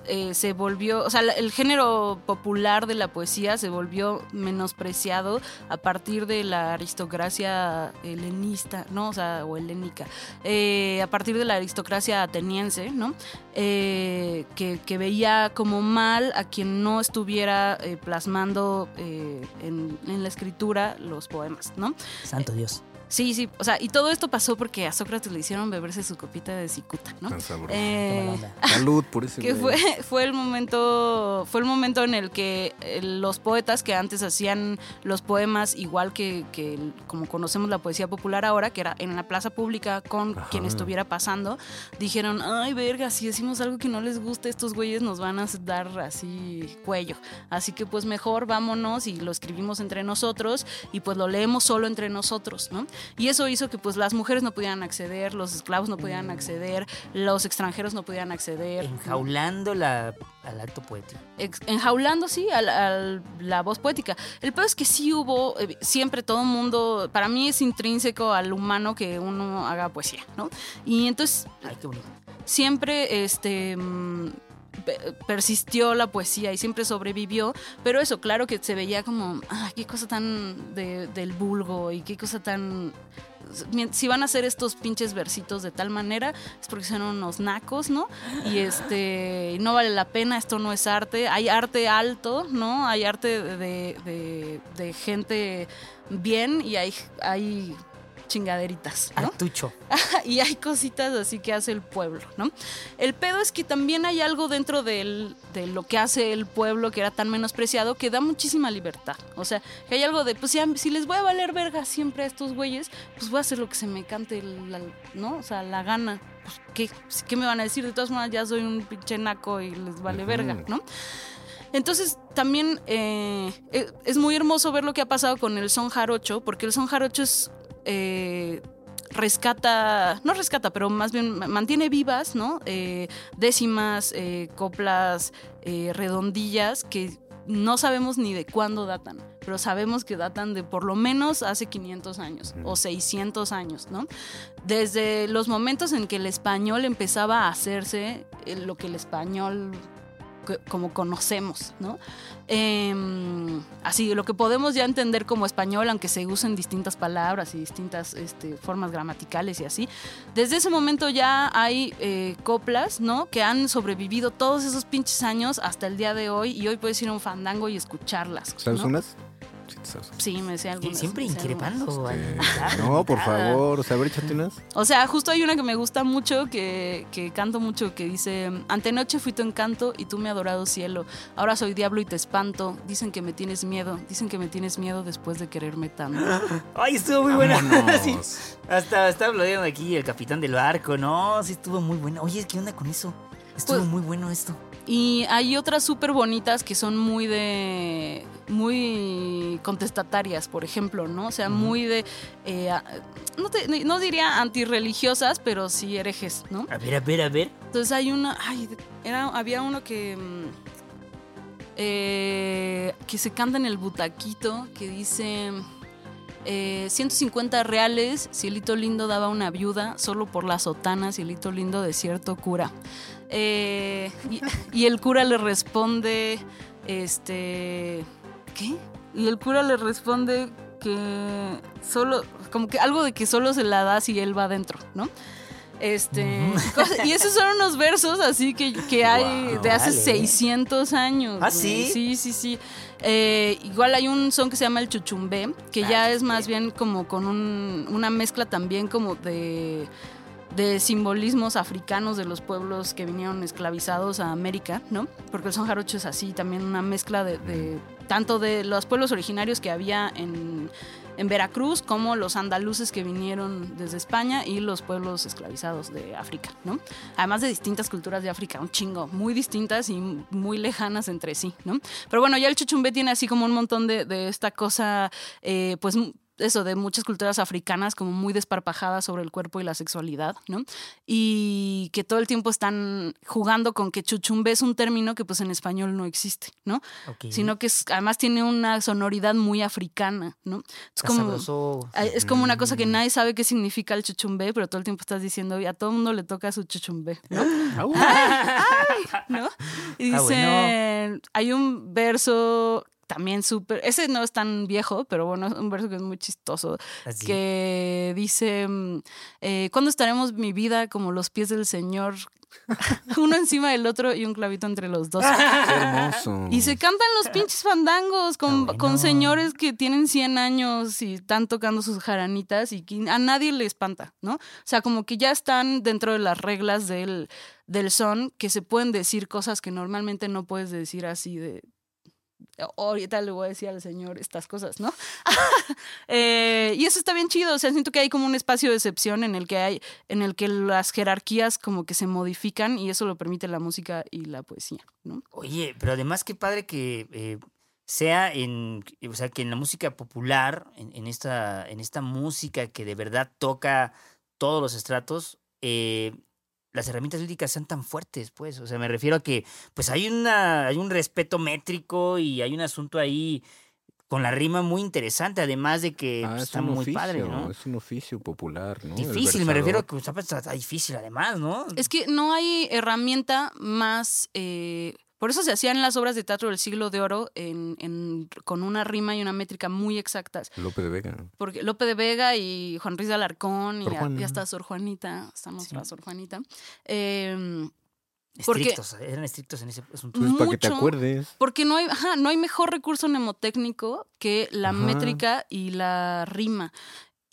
eh, se volvió, o sea, el género popular de la poesía se volvió menospreciado a partir de la aristocracia helenista, ¿no? O sea, o helénica. Eh, a partir de la aristocracia ateniense, ¿no? Eh, que, que veía como mal a quien no estuviera eh, plasmando eh, en, en la escritura los poemas, ¿no? Santo Dios. Sí, sí, o sea, y todo esto pasó porque a Sócrates le hicieron beberse su copita de cicuta, ¿no? Tan sabroso. Eh. Salud por ese que fue, fue el momento fue el momento en el que eh, los poetas que antes hacían los poemas igual que, como conocemos la poesía popular ahora que era en la plaza pública con Ajá. quien estuviera pasando dijeron ay verga si decimos algo que no les gusta estos güeyes nos van a dar así cuello así que pues mejor vámonos y lo escribimos entre nosotros y pues lo leemos solo entre nosotros no y eso hizo que pues las mujeres no pudieran acceder los esclavos no pudieran acceder los extranjeros no pudieran acceder. Enjaulando la, al acto poético. enjaulando, sí, a la, a la voz poética. El peor es que sí hubo, eh, siempre todo el mundo, para mí es intrínseco al humano que uno haga poesía, ¿no? Y entonces Ay, qué bonito. siempre, este... mm, persistió la poesía y siempre sobrevivió, pero eso, claro que se veía como, ah, qué cosa tan de- del vulgo y qué cosa tan... Si van a hacer estos pinches versitos de tal manera, es porque son unos nacos, ¿no? Y este, no vale la pena, esto no es arte. Hay arte alto, ¿no? Hay arte de, de- de gente bien y hay, hay chingaderitas, ¿no? Artucho. y hay cositas así que hace el pueblo, ¿no? El pedo es que también hay algo dentro del- de lo que hace el pueblo que era tan menospreciado que da muchísima libertad. O sea, que hay algo de, pues si les voy a valer verga siempre a estos güeyes, pues voy a hacer lo que se me cante, la- ¿no? O sea, la gana. Pues, ¿qué, ¿Qué me van a decir? De todas maneras, ya soy un pinche naco y les vale Ujú. verga, ¿no? Entonces, también eh, eh, es muy hermoso ver lo que ha pasado con el son jarocho, porque el son jarocho es. Eh, rescata, no rescata, pero más bien ma- mantiene vivas, ¿no? Eh, décimas, eh, coplas, redondillas que no sabemos ni de cuándo datan, pero sabemos que datan de por lo menos hace 500 años o 600 años, ¿no? Desde los momentos en que el español empezaba a hacerse lo que el español como conocemos, ¿no? Em, así, lo que podemos ya entender como español, aunque se usen distintas palabras y distintas este, formas gramaticales y así, desde ese momento ya hay eh, coplas, ¿no? Que han sobrevivido todos esos pinches años hasta el día de hoy y hoy puedes ir a un fandango y escucharlas. ¿Sabes ¿no? unas? Sí, te sabes. Sí, me decía Sí, algunas. siempre me sé increpando. invitado, no, por favor. O sea, a ver, échate unas. O sea, justo hay una que me gusta mucho, que, que canto mucho, que dice, antenoche fui tu encanto y tú mi adorado cielo. Ahora soy diablo y te espanto. Dicen que me tienes miedo. Dicen que me tienes miedo después de quererme tanto. Ay, estuvo muy buena. Sí. Hasta estaba aplaudiendo aquí el capitán del barco, ¿no? Sí, estuvo muy buena. Oye, ¿qué onda con eso? Estuvo Pues- muy bueno esto. Y hay otras súper bonitas que son muy de. muy contestatarias, por ejemplo, ¿no? O sea, muy de. eh, a- no, te- no diría antirreligiosas, pero sí herejes, ¿no? A ver, a ver, a ver. Entonces hay una. Ay, era, había uno que. mm, eh, que se canta en el butaquito que dice. eh, 150 reales, Cielito Lindo daba una viuda, solo por la sotana, Cielito Lindo de cierto cura. Eh, y, y el cura le responde, este, ¿qué? Y el cura le responde que solo, como que algo de que solo se la da si él va adentro, ¿no? Este, y esos son unos versos así que, que hay de hace vale. 600 años. ¿Ah, sí? Sí, sí, sí. Eh, igual hay un son que se llama el chuchumbé, que ya es más bien como con un- una mezcla también como de, de simbolismos africanos de los pueblos que vinieron esclavizados a América, ¿no? Porque el son jarocho es así, también una mezcla de, de- tanto de los pueblos originarios que había en, en Veracruz como los andaluces que vinieron desde España y los pueblos esclavizados de África, ¿no? Además de distintas culturas de África, un chingo, muy distintas y muy lejanas entre sí, ¿no? Pero bueno, ya el chuchumbé tiene así como un montón de, de esta cosa, eh, pues eso, de muchas culturas africanas como muy desparpajadas sobre el cuerpo y la sexualidad, ¿no? Y que todo el tiempo están jugando con que chuchumbe es un término que pues en español no existe, ¿no? Sino que es- además tiene una sonoridad muy africana, ¿no? Es como, Es como una cosa que nadie sabe qué significa el chuchumbé, pero todo el tiempo estás diciendo, y a todo el mundo le toca su chuchumbé, ¿no? ¿no? Y Ah, dicen, hay un verso también súper, ese no es tan viejo, pero bueno, es un verso que es muy chistoso, Así. que dice, mm, eh, ¿cuándo estaremos mi vida como los pies del Señor? Uno encima del otro y un clavito entre los dos. Qué hermoso. Y se cantan los pinches fandangos con, Ah, bueno. con señores que tienen 100 años y están tocando sus jaranitas y que a nadie le espanta, ¿no? O sea, como que ya están dentro de las reglas del, del son, que se pueden decir cosas que normalmente no puedes decir así de... Ahorita le voy a decir al señor estas cosas, ¿no? Eh, y eso está bien chido, o sea, siento que hay como un espacio de excepción en el que hay, en el que las jerarquías como que se modifican y eso lo permite la música y la poesía, ¿no? Oye, pero además qué padre que eh, sea en, o sea, que en la música popular, en, en esta, en esta música que de verdad toca todos los estratos, eh, las herramientas líricas sean tan fuertes, pues. O sea, me refiero a que, pues hay una, hay un respeto métrico y hay un asunto ahí con la rima muy interesante, además de que Ah, pues, es está muy oficio, padre, ¿no? es un oficio popular, ¿no? Difícil, me refiero a que pues, está, está difícil además, ¿no? Es que no hay herramienta más... eh, por eso se hacían las obras de teatro del siglo de oro en, en- con una rima y una métrica muy exactas. Lope de Vega. Porque Lope de Vega y Juan Ruiz de Alarcón y, a- y hasta Sor Juanita, está nuestra Sí. Sor Juanita. eh, porque- Estrictos, eran estrictos en ese asunto. Pues para que te Mucho. acuerdes. porque no hay, ajá, no hay mejor recurso mnemotécnico que la Ajá. métrica y la rima.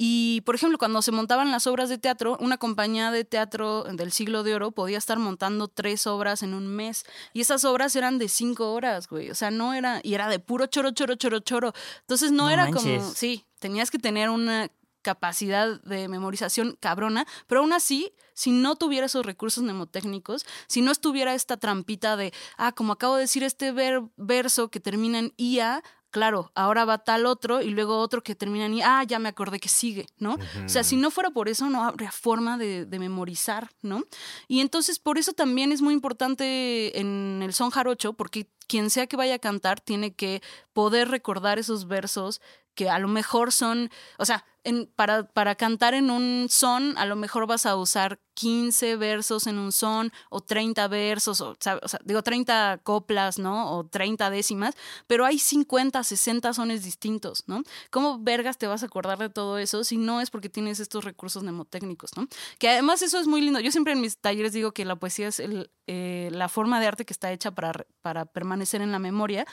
Y, por ejemplo, cuando se montaban las obras de teatro, una compañía de teatro del siglo de oro podía estar montando tres obras en un mes. Y esas obras eran de cinco horas, güey. O sea, no era, y era de puro choro, choro, choro, choro. Entonces no, No era como, sí, tenías que tener una capacidad de memorización cabrona, pero aún así, si no tuviera esos recursos mnemotécnicos, si no estuviera esta trampita de, ah, como acabo de decir este ver- verso que termina en IA, claro, ahora va tal otro y luego otro que termina IA, ah, ya me acordé que sigue, ¿no? O sea, si no fuera por eso, no habría forma de, de memorizar, ¿no? Y entonces, por eso también es muy importante en el son jarocho, porque quien sea que vaya a cantar tiene que poder recordar esos versos que a lo mejor son, o sea, para, para cantar en un son, a lo mejor vas a usar 15 versos en un son o 30 versos, o, digo 30 coplas, ¿no? O 30 décimas, pero hay 50, 60 sones distintos, ¿no? ¿Cómo vergas te vas a acordar de todo eso si no es porque tienes estos recursos mnemotécnicos, ¿no? Que además eso es muy lindo. Yo siempre en mis talleres digo que la poesía es eh, la forma de arte que está hecha para, para permanecer en la memoria,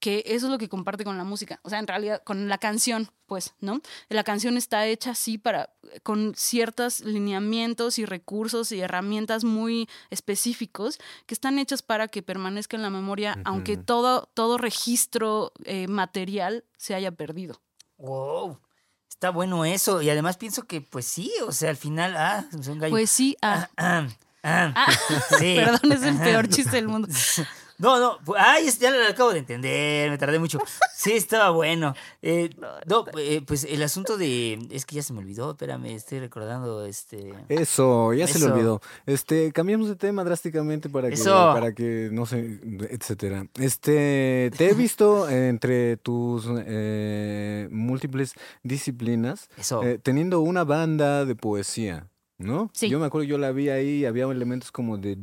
que eso es lo que comparte con la música, o sea, en realidad con la canción, pues, ¿no? La canción está hecha así para, con ciertos lineamientos y recursos y herramientas muy específicos que están hechas para que permanezca en la memoria, aunque todo, todo registro eh, material se haya perdido. Wow. Está bueno eso. Y además pienso que, pues sí, o sea, al final, ah, es un gallo. Pues sí, ah, Ah, Ah, Ah, sí. Perdón, es el peor chiste del mundo. No, no, ay, ya lo acabo de entender, me tardé mucho. Sí, estaba bueno. Eh, no, eh, pues el asunto de, es que ya se me olvidó, espérame, estoy recordando, este... Eso, ya se le olvidó. Este, cambiamos de tema drásticamente para que, Eso. para que no sé, etcétera. Este, te he visto entre tus eh, múltiples disciplinas Eso. eh, teniendo una banda de poesía, ¿no? Sí. Yo me acuerdo, yo la vi ahí, había elementos como de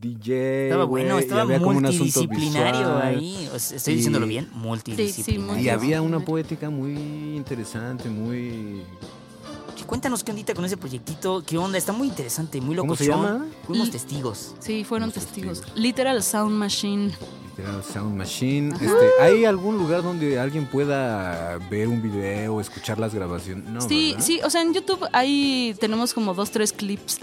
DJ. Estaba bueno, y estaba había como un asunto multidisciplinario ahí. O sea, ¿Estoy diciéndolo Y- bien? Multidisciplinario. Y había una poética muy interesante, muy... Sí, Cuéntanos qué ondita con ese proyectito, qué onda, está muy interesante, muy ¿Cómo se llama? Fuimos L- testigos. Sí, fueron testigos. testigos. Literal Sound Machine. Literal Sound Machine. Este, ¿Hay algún lugar donde alguien pueda ver un video, escuchar las grabaciones? No, sí, ¿verdad? sí, o sea, en YouTube ahí tenemos como dos, tres clips.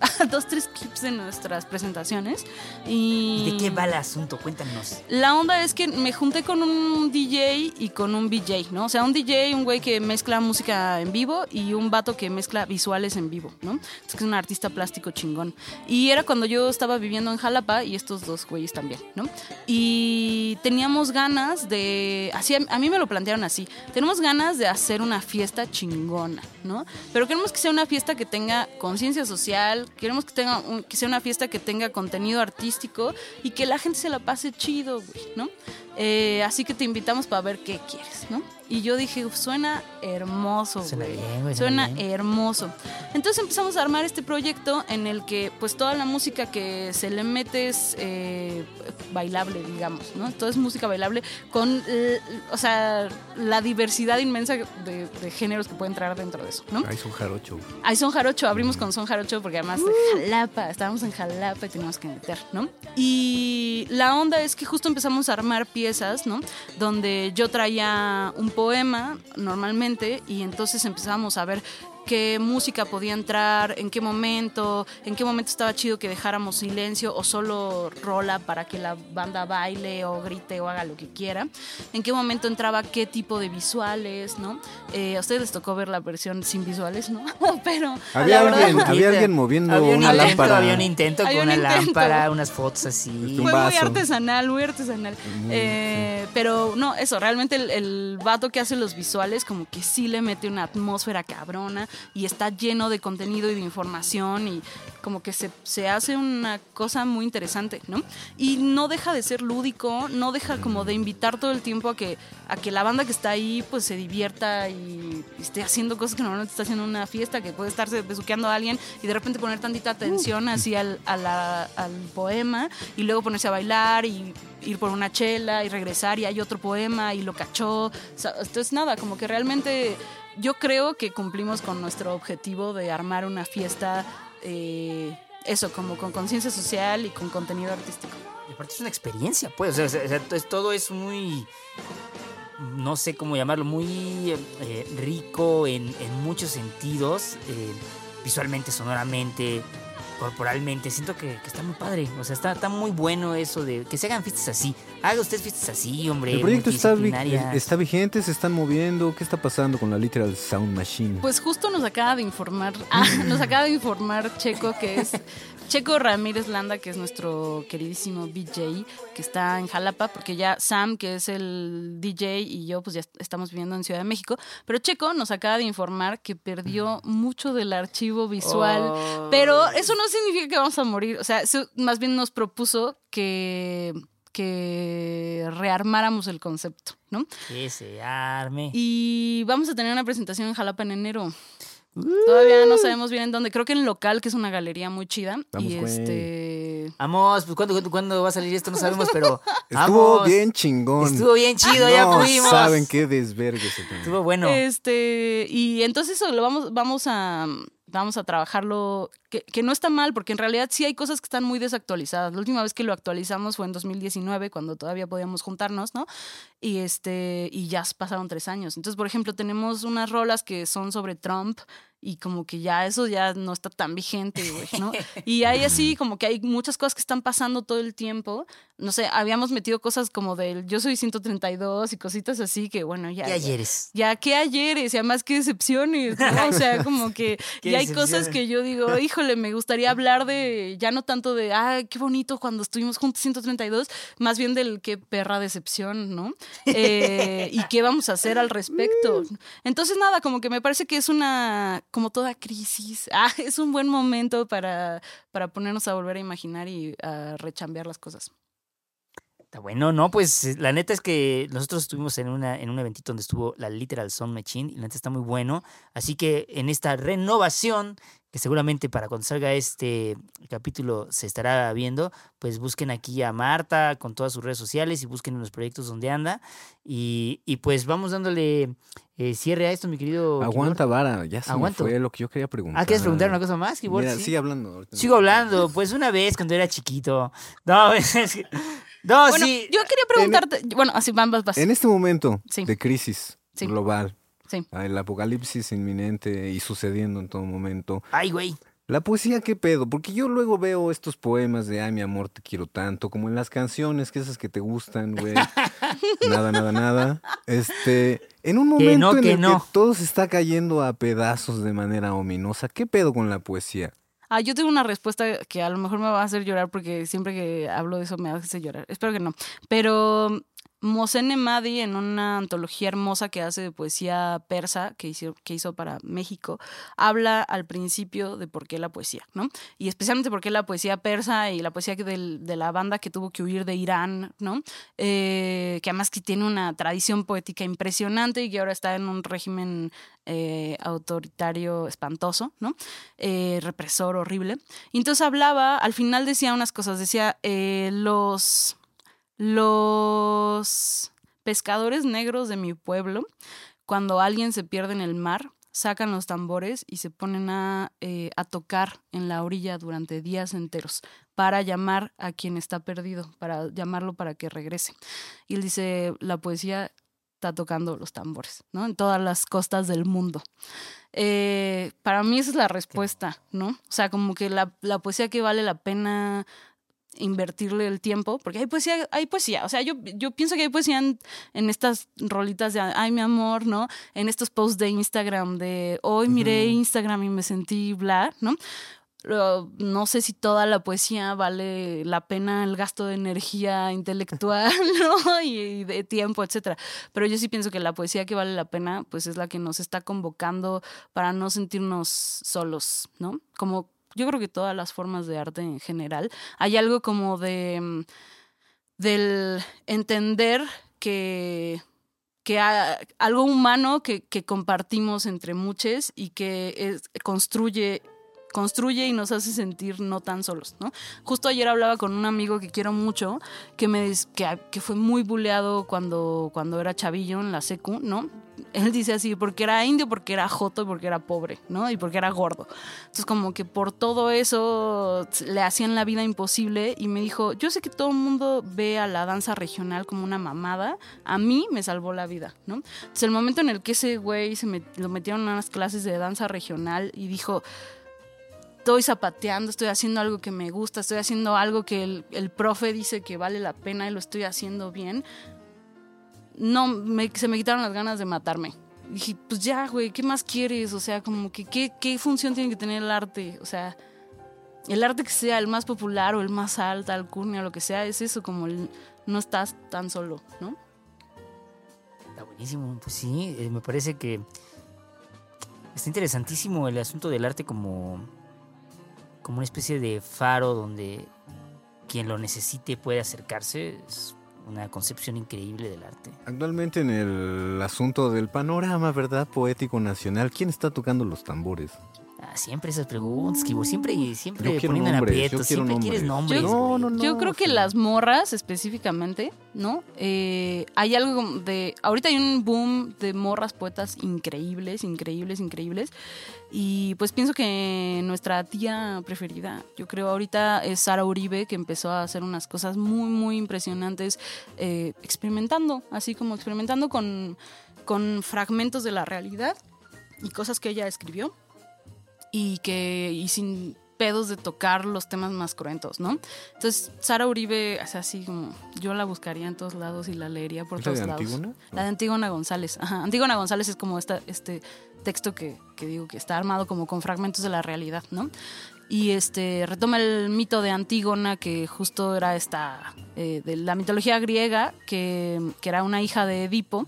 Ah, dos, tres clips de nuestras presentaciones. Y... ¿Y de qué va el asunto? Cuéntanos. La onda es que me junté con un DJ y con un VJ, ¿no? O sea, un DJ, un güey que mezcla música en vivo y un vato que mezcla visuales en vivo, ¿no? Es que es un artista plástico chingón. Y era cuando yo estaba viviendo en Jalapa y estos dos güeyes también, ¿no? Y teníamos ganas de, así a mí me lo plantearon así, tenemos ganas de hacer una fiesta chingona, ¿no? Pero queremos que sea una fiesta que tenga conciencia social, queremos que tenga un- que sea una fiesta que tenga contenido artístico y que la gente se la pase chido, güey, ¿no? Eh, así que te invitamos para ver qué quieres, ¿no? Y yo dije, suena hermoso, Suena güey. bien, güey, suena Suena bien. hermoso. Entonces empezamos a armar este proyecto en el que pues toda la música que se le mete es eh, bailable, digamos, ¿no? Todo es música bailable con, eh, o sea, la diversidad inmensa de, de géneros que puede entrar dentro de eso, ¿no? Ahí es un jarocho. Hay Son Jarocho, abrimos con Son Jarocho porque además de Jalapa, estábamos en Jalapa y teníamos que meter, ¿no? Y la onda es que justo empezamos a armar piezas, ¿no? Donde yo traía un poema normalmente y entonces empezamos a ver qué música podía entrar, en qué momento, en qué momento estaba chido que dejáramos silencio o solo rola para que la banda baile o grite o haga lo que quiera, en qué momento entraba qué tipo de visuales, ¿no? Eh, a ustedes les tocó ver la versión sin visuales, ¿no? Pero Había la verdad- alguien, había alguien moviendo Había un una intento, lámpara. Había un intento Había con un una intento. lámpara, unas fotos así. Fue muy artesanal, muy artesanal. Muy, Eh, Pero no, eso, realmente el, el vato que hace los visuales como que sí le mete una atmósfera cabrona y está lleno de contenido y de información y como que se, se hace una cosa muy interesante, ¿no? Y no deja de ser lúdico, no deja como de invitar todo el tiempo a que, a que la banda que está ahí pues se divierta y, esté haciendo cosas que normalmente está haciendo una fiesta, que puede estarse besuqueando a alguien y de repente poner tantita atención así al, a la- al poema y luego ponerse a bailar y ir por una chela y regresar y hay otro poema y lo cachó. O sea, entonces nada, como que realmente yo creo que cumplimos con nuestro objetivo de armar una fiesta, eh, eso, como con conciencia social y con contenido artístico. Y aparte es una experiencia, pues. O sea, todo es muy. No sé cómo llamarlo, muy eh, rico en, en muchos sentidos. eh, visualmente, sonoramente, corporalmente. Siento que, que está muy padre. O sea, está, está muy bueno eso de que se hagan fiestas así. Haga usted fiestas así, hombre. El proyecto está, vi- multidisciplinarias. está vigente, se están moviendo. ¿Qué está pasando con la Literal Sound Machine? Pues justo nos acaba de informar, ah, nos acaba de informar Checo, que es Checo Ramírez Landa, que es nuestro queridísimo DJ, que está en Jalapa, porque ya Sam, que es el DJ, y yo, pues ya estamos viviendo en Ciudad de México. Pero Checo nos acaba de informar que perdió mucho del archivo visual. Oh. Pero eso no significa que vamos a morir. O sea, más bien nos propuso que, que rearmáramos el concepto, ¿no? Que se arme. Y vamos a tener una presentación en Jalapa en enero. Todavía no sabemos bien en dónde. Creo que en local, que es una galería muy chida. Vamos, y güey. este. Vamos, pues ¿cuándo, cuándo, cuándo va a salir esto? No sabemos, pero. Estuvo vamos. bien chingón. Estuvo bien chido, ya no fuimos. saben qué desvergue se. Estuvo bueno. Este. Y entonces eso lo vamos, vamos a. Vamos a trabajarlo, que, que no está mal, porque en realidad sí hay cosas que están muy desactualizadas. La última vez que lo actualizamos fue en 2019, cuando todavía podíamos juntarnos, ¿no? Y este, y ya pasaron tres años. Entonces, por ejemplo, tenemos unas rolas que son sobre Trump y como que ya eso ya no está tan vigente, güey, ¿no? Y hay así como que hay muchas cosas que están pasando todo el tiempo. No sé, habíamos metido cosas como del yo soy 132 y cositas así que bueno, ya. ¿Qué ayeres? Ya, ¿qué ayeres? Y además, qué decepciones, ¿no? O sea, como que ya hay cosas que yo digo, híjole, me gustaría hablar de, ya no tanto de, ah, qué bonito cuando estuvimos juntos 132, más bien del qué perra decepción, ¿no? Eh, y qué vamos a hacer al respecto. Entonces, nada, como que me parece que es una, como toda crisis, ah, es un buen momento para, para ponernos a volver a imaginar y a rechambear las cosas. Está bueno, no, pues eh, la neta es que nosotros estuvimos en, una, en un eventito donde estuvo la Literal Sound Machine y la neta está muy bueno. Así que en esta renovación, que seguramente para cuando salga este capítulo se estará viendo, pues busquen aquí a Marta con todas sus redes sociales y busquen en los proyectos donde anda. Y, y pues vamos dándole eh, cierre a esto, mi querido. Aguanta, vara, ya se Aguanto. me fue lo que yo quería preguntar. Ah, ¿quieres preguntar una cosa más? Mira, Sí. sigue hablando. ahorita Sigo hablando, pues una vez cuando era chiquito. No, es que- no, bueno, sí. yo quería preguntarte, bueno, así van, vas, vas. En este momento Sí. de crisis Sí. global, Sí. el apocalipsis inminente y sucediendo en todo momento, Ay, güey. La poesía, ¿qué pedo? Porque yo luego veo estos poemas de, ay, mi amor, te quiero tanto, como en las canciones, que esas que te gustan, güey. nada, nada, nada. Este, en un Que momento en el no. que todo se está cayendo a pedazos de manera ominosa, ¿qué pedo con la poesía? Ah, yo tengo una respuesta que a lo mejor me va a hacer llorar porque siempre que hablo de eso me hace llorar. Espero que no. Pero Mosene Madi, en una antología hermosa que hace de poesía persa que hizo, que hizo para México, habla al principio de por qué la poesía, ¿no? Y especialmente por qué la poesía persa y la poesía del- de la banda que tuvo que huir de Irán, ¿no? Eh, que además que tiene una tradición poética impresionante y que ahora está en un régimen eh, autoritario espantoso, ¿no? Eh, represor horrible. Y entonces hablaba, al final decía unas cosas, decía, los, los pescadores negros de mi pueblo, cuando alguien se pierde en el mar, sacan los tambores y se ponen a, eh, a tocar en la orilla durante días enteros para llamar a quien está perdido, para llamarlo para que regrese. Y él dice, la poesía está tocando los tambores, ¿no? En todas las costas del mundo. Eh, para mí esa es la respuesta, ¿no? O sea, como que la, la poesía que vale la pena invertirle el tiempo, porque hay poesía, hay poesía, o sea, yo, yo pienso que hay poesía en, en estas rolitas de, ay, mi amor, ¿no? En estos posts de Instagram de, hoy miré Instagram y me sentí bla, ¿no? No sé si toda la poesía vale la pena el gasto de energía intelectual, ¿no? Y, y de tiempo, etcétera. Pero yo sí pienso que la poesía que vale la pena, pues es la que nos está convocando para no sentirnos solos, ¿no? Como yo creo que todas las formas de arte en general. Hay algo como de mm, del entender que que algo humano que, que compartimos entre muchos y que construye construye y nos hace sentir no tan solos, ¿no? Justo ayer hablaba con un amigo que quiero mucho, que me que, que fue muy buleado cuando, cuando era chavillo en la secu, ¿no? Él dice así, porque era indio, porque era joto, porque era pobre, ¿no? Y porque era gordo. Entonces como que por todo eso le hacían la vida imposible y me dijo, yo sé que todo el mundo ve a la danza regional como una mamada, a mí me salvó la vida, ¿no? Entonces el momento en el que ese güey se met- lo metieron a unas clases de danza regional y dijo, estoy zapateando, estoy haciendo algo que me gusta, estoy haciendo algo que el, el profe dice que vale la pena y lo estoy haciendo bien, no, se me quitaron las ganas de matarme. Dije, pues ya, güey, ¿qué más quieres? O sea, como que, ¿qué, ¿qué función tiene que tener el arte? O sea, el arte que sea el más popular o el más alta, alcurnia, lo que sea, es eso, como no estás tan solo, ¿no? Está buenísimo. Pues sí, eh, me parece que está interesantísimo el asunto del arte como, como una especie de faro donde quien lo necesite puede acercarse. Es una concepción increíble del arte. Actualmente en el asunto del panorama, ¿verdad? Poético nacional, ¿quién está tocando los tambores? Ah, siempre esas preguntas, Kibo, siempre, siempre Yo poniendo en nombres, yo aprietos, siempre quieres nombres. nombres. No, no, no. Yo creo que las morras específicamente, ¿no? Eh, hay algo como de... Ahorita hay un boom de morras poetas increíbles, increíbles, increíbles. Y pues pienso que nuestra tía preferida, yo creo ahorita es Sara Uribe, que empezó a hacer unas cosas muy, muy impresionantes, eh, experimentando, así como experimentando con, con fragmentos de la realidad y cosas que ella escribió. Y que y sin pedos de tocar los temas más cruentos, ¿no? Entonces, Sara Uribe, es así como, yo la buscaría en todos lados y la leería por ¿Es la todos de lados. Antígona? La de Antígona González. Ajá. Antígona González es como esta, este texto que, que digo que está armado como con fragmentos de la realidad, ¿no? Y este retoma el mito de Antígona, que justo era esta, eh, de la mitología griega, que, que era una hija de Edipo,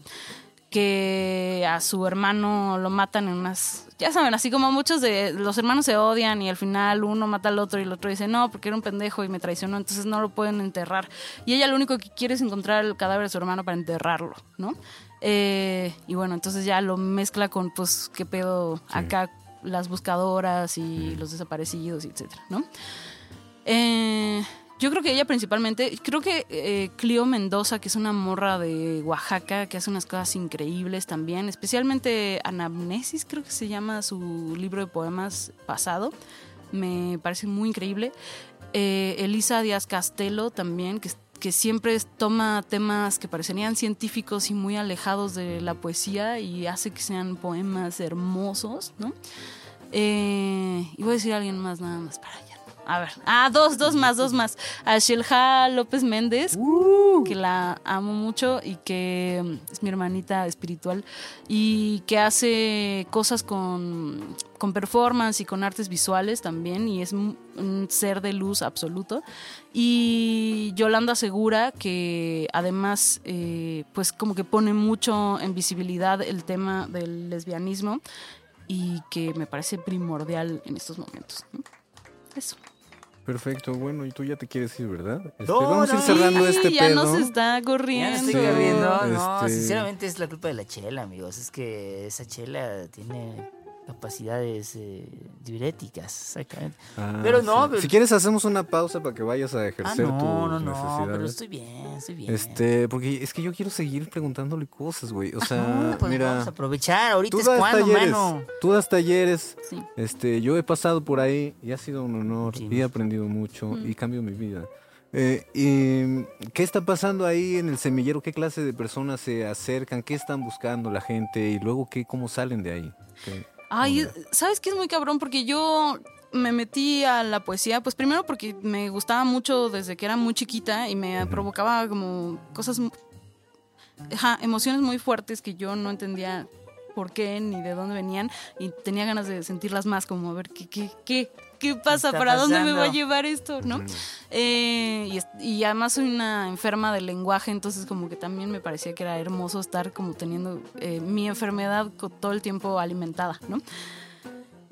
que a su hermano lo matan en unas... Ya saben, así como muchos de los hermanos se odian y al final uno mata al otro y el otro dice, no, porque era un pendejo y me traicionó, entonces no lo pueden enterrar. Y ella lo único que quiere es encontrar el cadáver de su hermano para enterrarlo, ¿no? Eh, y bueno, entonces ya lo mezcla con, pues, qué pedo acá las buscadoras y los desaparecidos, y etcétera, ¿no? Eh, yo creo que ella principalmente, creo que eh, Clio Mendoza, que es una morra de Oaxaca, que hace unas cosas increíbles también, especialmente Anamnesis, creo que se llama su libro de poemas pasado, me parece muy increíble. Eh, Elisa Díaz Castelo también, que, que siempre toma temas que parecerían científicos y muy alejados de la poesía y hace que sean poemas hermosos, ¿no? Eh, y voy a decir a alguien más, nada más para allá. A ver, ah, dos, dos más, dos más. A Shelja López Méndez, que la amo mucho y que es mi hermanita espiritual y que hace cosas con, con performance y con artes visuales también y es un ser de luz absoluto. Y Yolanda Segura, que además eh, pues como que pone mucho en visibilidad el tema del lesbianismo y que me parece primordial en estos momentos. Eso. Perfecto, bueno, y tú ya te quieres ir, ¿verdad? Este, No, vamos a ir cerrando Sí, este ya pedo. nos está Ya corriendo. no estoy corriendo. No, Este- sinceramente es la culpa de la chela, amigos. Es que esa chela tiene capacidades eh, diuréticas, exactamente. Ah, Pero no, sí. pero- Si quieres hacemos una pausa para que vayas a Ah, ejercer no, tus no, no, necesidades. pero estoy bien, estoy bien. Este, porque es que yo quiero seguir preguntándole cosas, güey. O sea, No, pues mira, vamos a aprovechar. Ahorita tú es das cuando, talleres, mano. tú das talleres. Sí. Este, yo he pasado por ahí y ha sido un honor Sí. y he aprendido mucho Mm. y cambio mi vida. Eh, y, ¿Qué está pasando ahí en el semillero? ¿Qué clase de personas se acercan? ¿Qué están buscando la gente? Y luego, ¿qué, ¿cómo salen de ahí? ¿Qué Ay? ¿sabes qué es muy cabrón? Porque yo me metí a la poesía, pues primero porque me gustaba mucho desde que era muy chiquita y me provocaba como cosas, ajá, emociones muy fuertes que yo no entendía por qué ni de dónde venían y tenía ganas de sentirlas más, como a ver qué, qué, qué, qué pasa, para dónde me va a llevar esto, ¿no? Eh, y, además soy una enferma del lenguaje, entonces como que también me parecía que era hermoso estar como teniendo eh, mi enfermedad todo el tiempo alimentada, ¿no?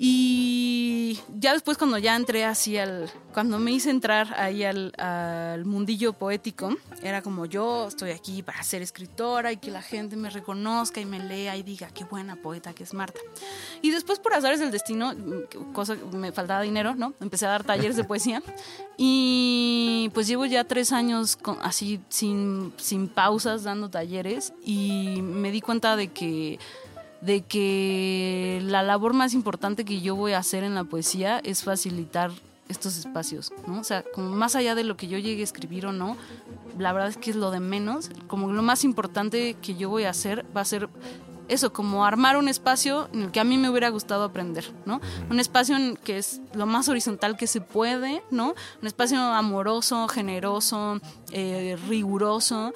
Y ya después cuando ya entré así al, cuando me hice entrar ahí al, al mundillo poético, era como yo estoy aquí para ser escritora y que la gente me reconozca y me lea y diga qué buena poeta que es Marta. Y después por azares del destino, cosa me faltaba dinero, ¿no? Empecé a dar talleres de poesía y pues llevo ya tres años así sin, sin pausas dando talleres y me di cuenta de que de que la labor más importante que yo voy a hacer en la poesía es facilitar estos espacios, ¿no? O sea, como más allá de lo que yo llegue a escribir o no, la verdad es que es lo de menos, como lo más importante que yo voy a hacer va a ser eso, como armar un espacio en el que a mí me hubiera gustado aprender, ¿no? Un espacio en que es lo más horizontal que se puede, ¿no? Un espacio amoroso, generoso, eh, riguroso,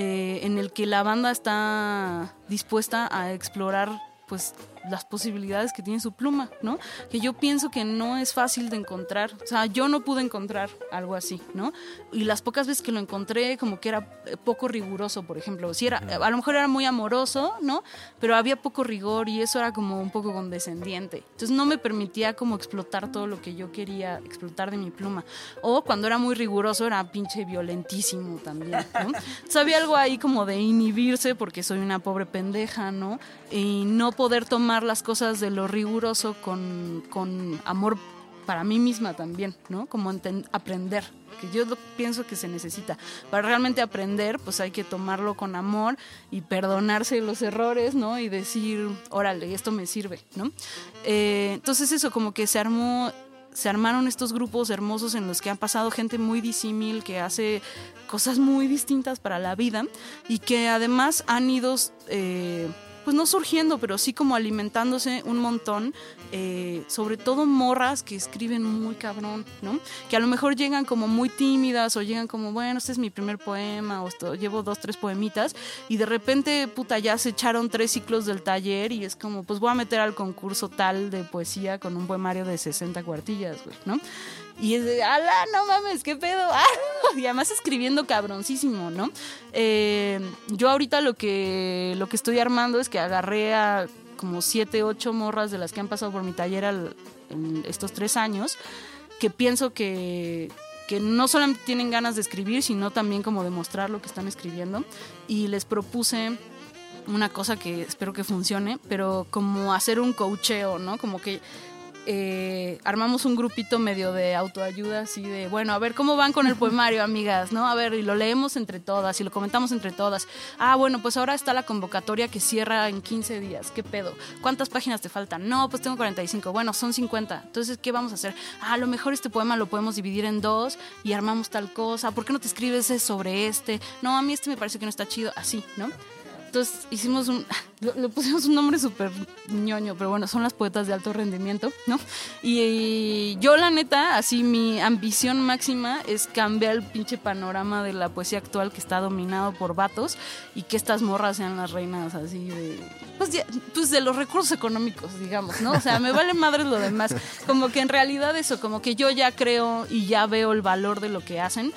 eh, en el que la banda está dispuesta a explorar pues las posibilidades que tiene su pluma, ¿no? Que yo pienso que no es fácil de encontrar, o sea, yo no pude encontrar algo así, ¿no? Y las pocas veces que lo encontré como que era eh, poco riguroso, por ejemplo, si era a lo mejor era muy amoroso, ¿no? Pero había poco rigor y eso era como un poco condescendiente. Entonces no me permitía como explotar todo lo que yo quería explotar de mi pluma. O cuando era muy riguroso era pinche violentísimo también, ¿no? Entonces había algo ahí como de inhibirse porque soy una pobre pendeja, ¿no? Y no poder tomar las cosas de lo riguroso con, con amor para mí misma también, ¿no? Como aprender, que yo pienso que se necesita. Para realmente aprender, pues hay que tomarlo con amor y perdonarse los errores, ¿no? Y decir, órale, esto me sirve, ¿no? Eh, entonces eso, como que se armó se armaron estos grupos hermosos en los que han pasado gente muy disímil, que hace cosas muy distintas para la vida y que además han ido, eh, pues no surgiendo, pero sí como alimentándose un montón, eh, sobre todo morras que escriben muy cabrón, ¿no? Que a lo mejor llegan como muy tímidas o llegan como, bueno, este es mi primer poema o esto, llevo dos, tres poemitas y de repente, puta, ya se echaron tres ciclos del taller y es como, pues voy a meter al concurso tal de poesía con un poemario de 60 cuartillas, güey, ¿no? Y es de, ala, no mames, qué pedo. y además escribiendo cabroncísimo, ¿no? Eh, yo ahorita lo que, lo que estoy armando es que agarré a como siete, ocho morras de las que han pasado por mi taller en estos tres años, que pienso que, que no solamente tienen ganas de escribir, sino también como demostrar lo que están escribiendo. Y les propuse una cosa que espero que funcione, pero como hacer un coacheo, ¿no? Como que eh, armamos un grupito medio de autoayuda, así de, bueno, a ver cómo van con el poemario, amigas, ¿no? A ver, y lo leemos entre todas y lo comentamos entre todas. Ah, bueno, pues ahora está la convocatoria que cierra en 15 días. ¿Qué pedo? ¿Cuántas páginas te faltan? No, pues tengo 45. Bueno, son 50. Entonces, ¿qué vamos a hacer? Ah, a lo mejor este poema lo podemos dividir en dos y armamos tal cosa. ¿Por qué no te escribes sobre este? No, a mí este me parece que no está chido. Así, ¿no? Entonces hicimos un, le pusimos un nombre súper ñoño, pero bueno, son las poetas de alto rendimiento, ¿no? Y, yo la neta, así mi ambición máxima es cambiar el pinche panorama de la poesía actual que está dominado por vatos y que estas morras sean las reinas así de, pues, pues de los recursos económicos, digamos, ¿no? O sea, me vale madre lo demás. Como que en realidad eso, como que yo ya creo y ya veo el valor de lo que hacen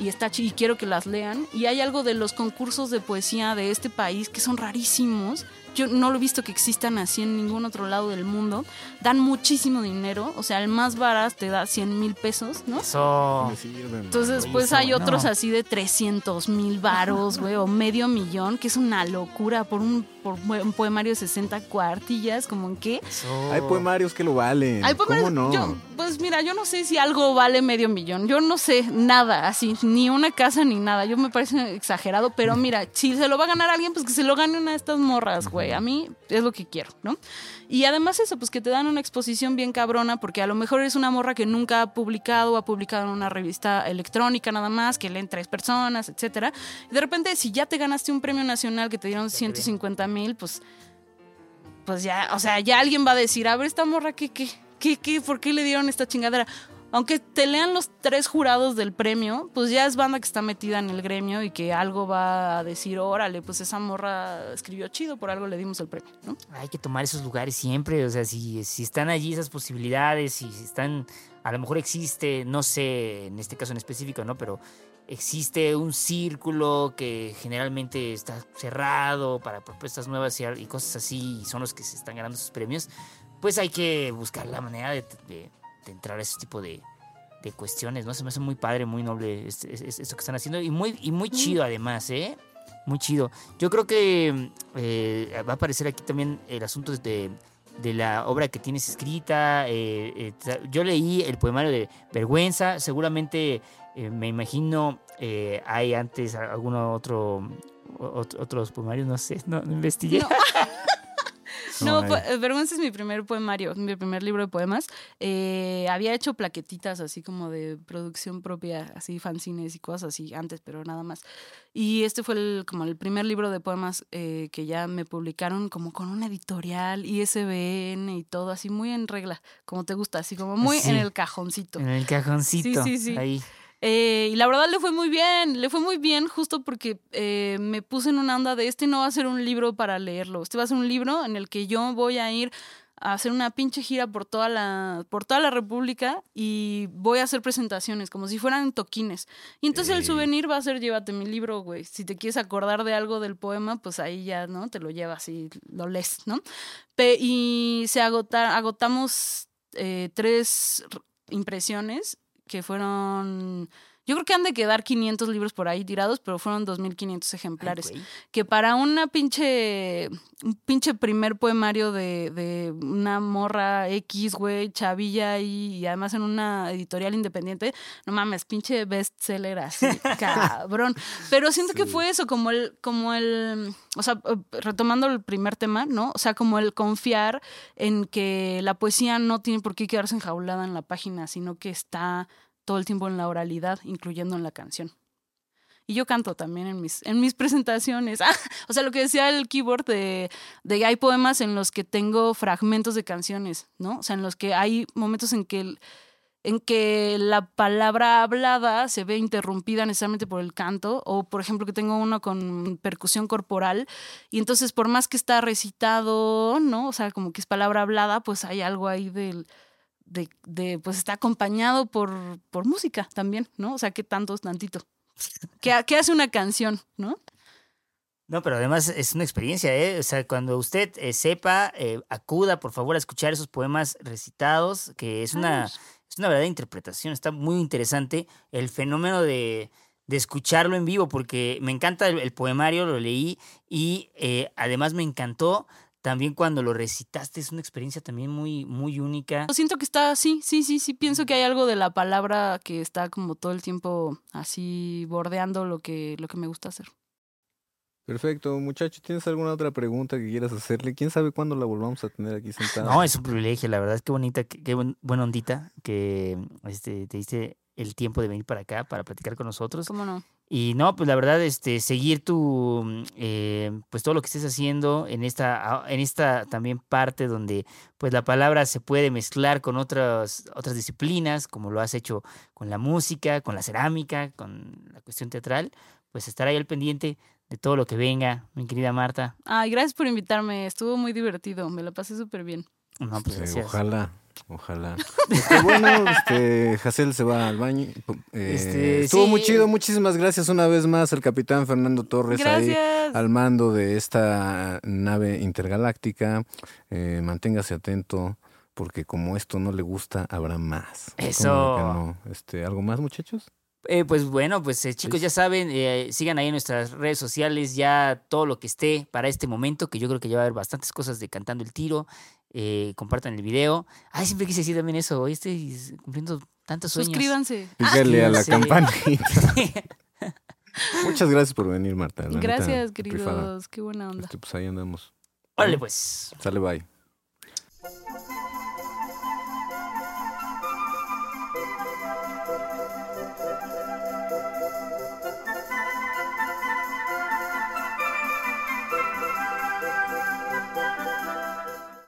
y está y quiero que las lean. Y hay algo de los concursos de poesía de este país que son rarísimos yo no lo he visto que existan así en ningún otro lado del mundo. Dan muchísimo dinero, o sea, el más barato te da 100 mil pesos, ¿no? Eso. Entonces, pues hay otros así de 300 mil varos, güey, o medio millón, que es una locura por un, por un poemario de 60 cuartillas, como en qué. Hay poemarios que lo valen. ¿Cómo no? Pues mira, yo no sé si algo vale medio millón. Yo no sé nada, así, ni una casa ni nada. Yo me parece exagerado, pero mira, si se lo va a ganar alguien, pues que se lo gane una de estas morras, güey. A mí es lo que quiero, ¿no? Y además eso, pues que te dan una exposición bien cabrona, porque a lo mejor eres una morra que nunca ha publicado, ha publicado en una revista electrónica nada más, que leen tres personas, etcétera. Y de repente, si ya te ganaste un premio nacional que te dieron 150 mil, pues, pues ya, o sea, ya alguien va a decir, a ver, esta morra, ¿qué, qué? ¿Qué, qué, ¿Por qué le dieron esta chingadera? aunque te lean los tres jurados del premio, pues ya es banda que está metida en el gremio y que algo va a decir, órale, pues esa morra escribió chido, por algo le dimos el premio. Hay que tomar esos lugares siempre, o sea, si, si están allí esas posibilidades, si están, a lo mejor existe, no sé, en este caso en específico, ¿no? Pero existe un círculo que generalmente está cerrado para propuestas nuevas y, cosas así, y son los que se están ganando esos premios, pues hay que buscar la manera de de entrar a ese tipo de, de cuestiones, ¿no? Se me hace muy padre, muy noble esto que están haciendo y muy, y muy chido además, ¿eh? Muy chido. Yo creo que eh, va a aparecer aquí también el asunto de, de la obra que tienes escrita. Eh, eh, yo leí el poemario de Vergüenza, seguramente me imagino hay antes algún otro, otros poemarios, no sé, no, investigué. No, Vergüenza es mi primer poemario, mi primer libro de poemas. Eh, había hecho plaquetitas así como de producción propia, así fanzines y cosas así antes, pero nada más. Y este fue el, como el primer libro de poemas eh, que ya me publicaron como con una editorial, ISBN y todo así muy en regla, como te gusta, así como muy en el cajoncito. En el cajoncito. Sí, sí, sí. Ahí. Eh, y la verdad le fue muy bien, le fue muy bien justo porque eh, me puse en una onda de este no va a ser un libro para leerlo, este va a ser un libro en el que yo voy a ir a hacer una pinche gira por toda la por toda la república y voy a hacer presentaciones como si fueran toquines. Y entonces el souvenir va a ser llévate mi libro, güey. Si te quieres acordar de algo del poema, pues ahí ya, ¿no? Te lo llevas y lo lees, ¿no? y se agota, agotamos eh, tres impresiones que fueron... Yo creo que han de quedar 500 libros por ahí tirados, pero fueron 2.500 ejemplares. que para una pinche, un pinche primer poemario de, de una morra X, güey, chavilla y, y, además en una editorial independiente, no mames, pinche bestseller así, cabrón. Pero siento que fue eso, como el, como el, o sea, retomando el primer tema, ¿no? O sea, como el confiar en que la poesía no tiene por qué quedarse enjaulada en la página, sino que está todo el tiempo en la oralidad, incluyendo en la canción. Y yo canto también en mis, en mis presentaciones. Ah, o sea, lo que decía el keyboard de, de hay poemas en los que tengo fragmentos de canciones, ¿no? O sea, en los que hay momentos en que... En que la palabra hablada se ve interrumpida necesariamente por el canto, o por ejemplo que tengo uno con percusión corporal, y entonces por más que está recitado, ¿no? O sea, como que es palabra hablada, pues hay algo ahí del, de, de pues está acompañado por, por música también, ¿no? O sea, que tanto es tantito. ¿Qué, qué hace una canción, no? No, pero además es una experiencia, ¿eh? O sea, cuando usted eh, sepa, eh, acuda por favor a escuchar esos poemas recitados, que es una, es una verdadera interpretación, está muy interesante el fenómeno de, de escucharlo en vivo, porque me encanta el, el poemario, lo leí y eh, además me encantó también cuando lo recitaste, es una experiencia también muy, muy única. Yo siento que está, sí, sí, sí, sí, pienso que hay algo de la palabra que está como todo el tiempo así bordeando lo que, lo que me gusta hacer. Perfecto, muchacho, ¿tienes alguna otra pregunta que quieras hacerle? ¿Quién sabe cuándo la volvamos a tener aquí sentada? No, es un privilegio, la verdad, qué bonita, qué, qué buen- buena ondita que este, te diste el tiempo de venir para acá para platicar con nosotros. ¿Cómo no? Y no, pues la verdad, este, seguir tu, mm, eh, pues todo lo que estés haciendo en esta, en esta también parte donde, pues la palabra se puede mezclar con otras, otras disciplinas, como lo has hecho con la música, con la cerámica, con la cuestión teatral, pues estar ahí al pendiente de todo lo que venga, mi querida Marta. Ay, gracias por invitarme, estuvo muy divertido, me lo pasé súper bien. No, pues Sí, gracias. ojalá, ojalá. Este, bueno, este, Jacel se va al baño. Eh, Este, estuvo muy sí. chido, muchísimas gracias una vez más al capitán Fernando Torres ahí Gracias. al mando de esta nave intergaláctica. Eh, manténgase atento porque como esto no le gusta, habrá más. ¿Cómo Eso. no? Este, ¿Algo más, muchachos? Eh, pues bueno, pues eh, chicos, Sí. ya saben, eh, sigan ahí en nuestras redes sociales ya todo lo que esté para este momento, que yo creo que ya va a haber bastantes cosas de Cantando el Tiro. Eh, compartan el video. Ay, siempre quise decir también eso. Hoy estoy cumpliendo tantos sueños. Suscríbanse. Pícale a la sí. campanita. Muchas gracias por venir, Marta. la neta, Gracias, rifada. queridos. Qué buena onda. Este, pues ahí andamos. Órale, pues. Sale, bye.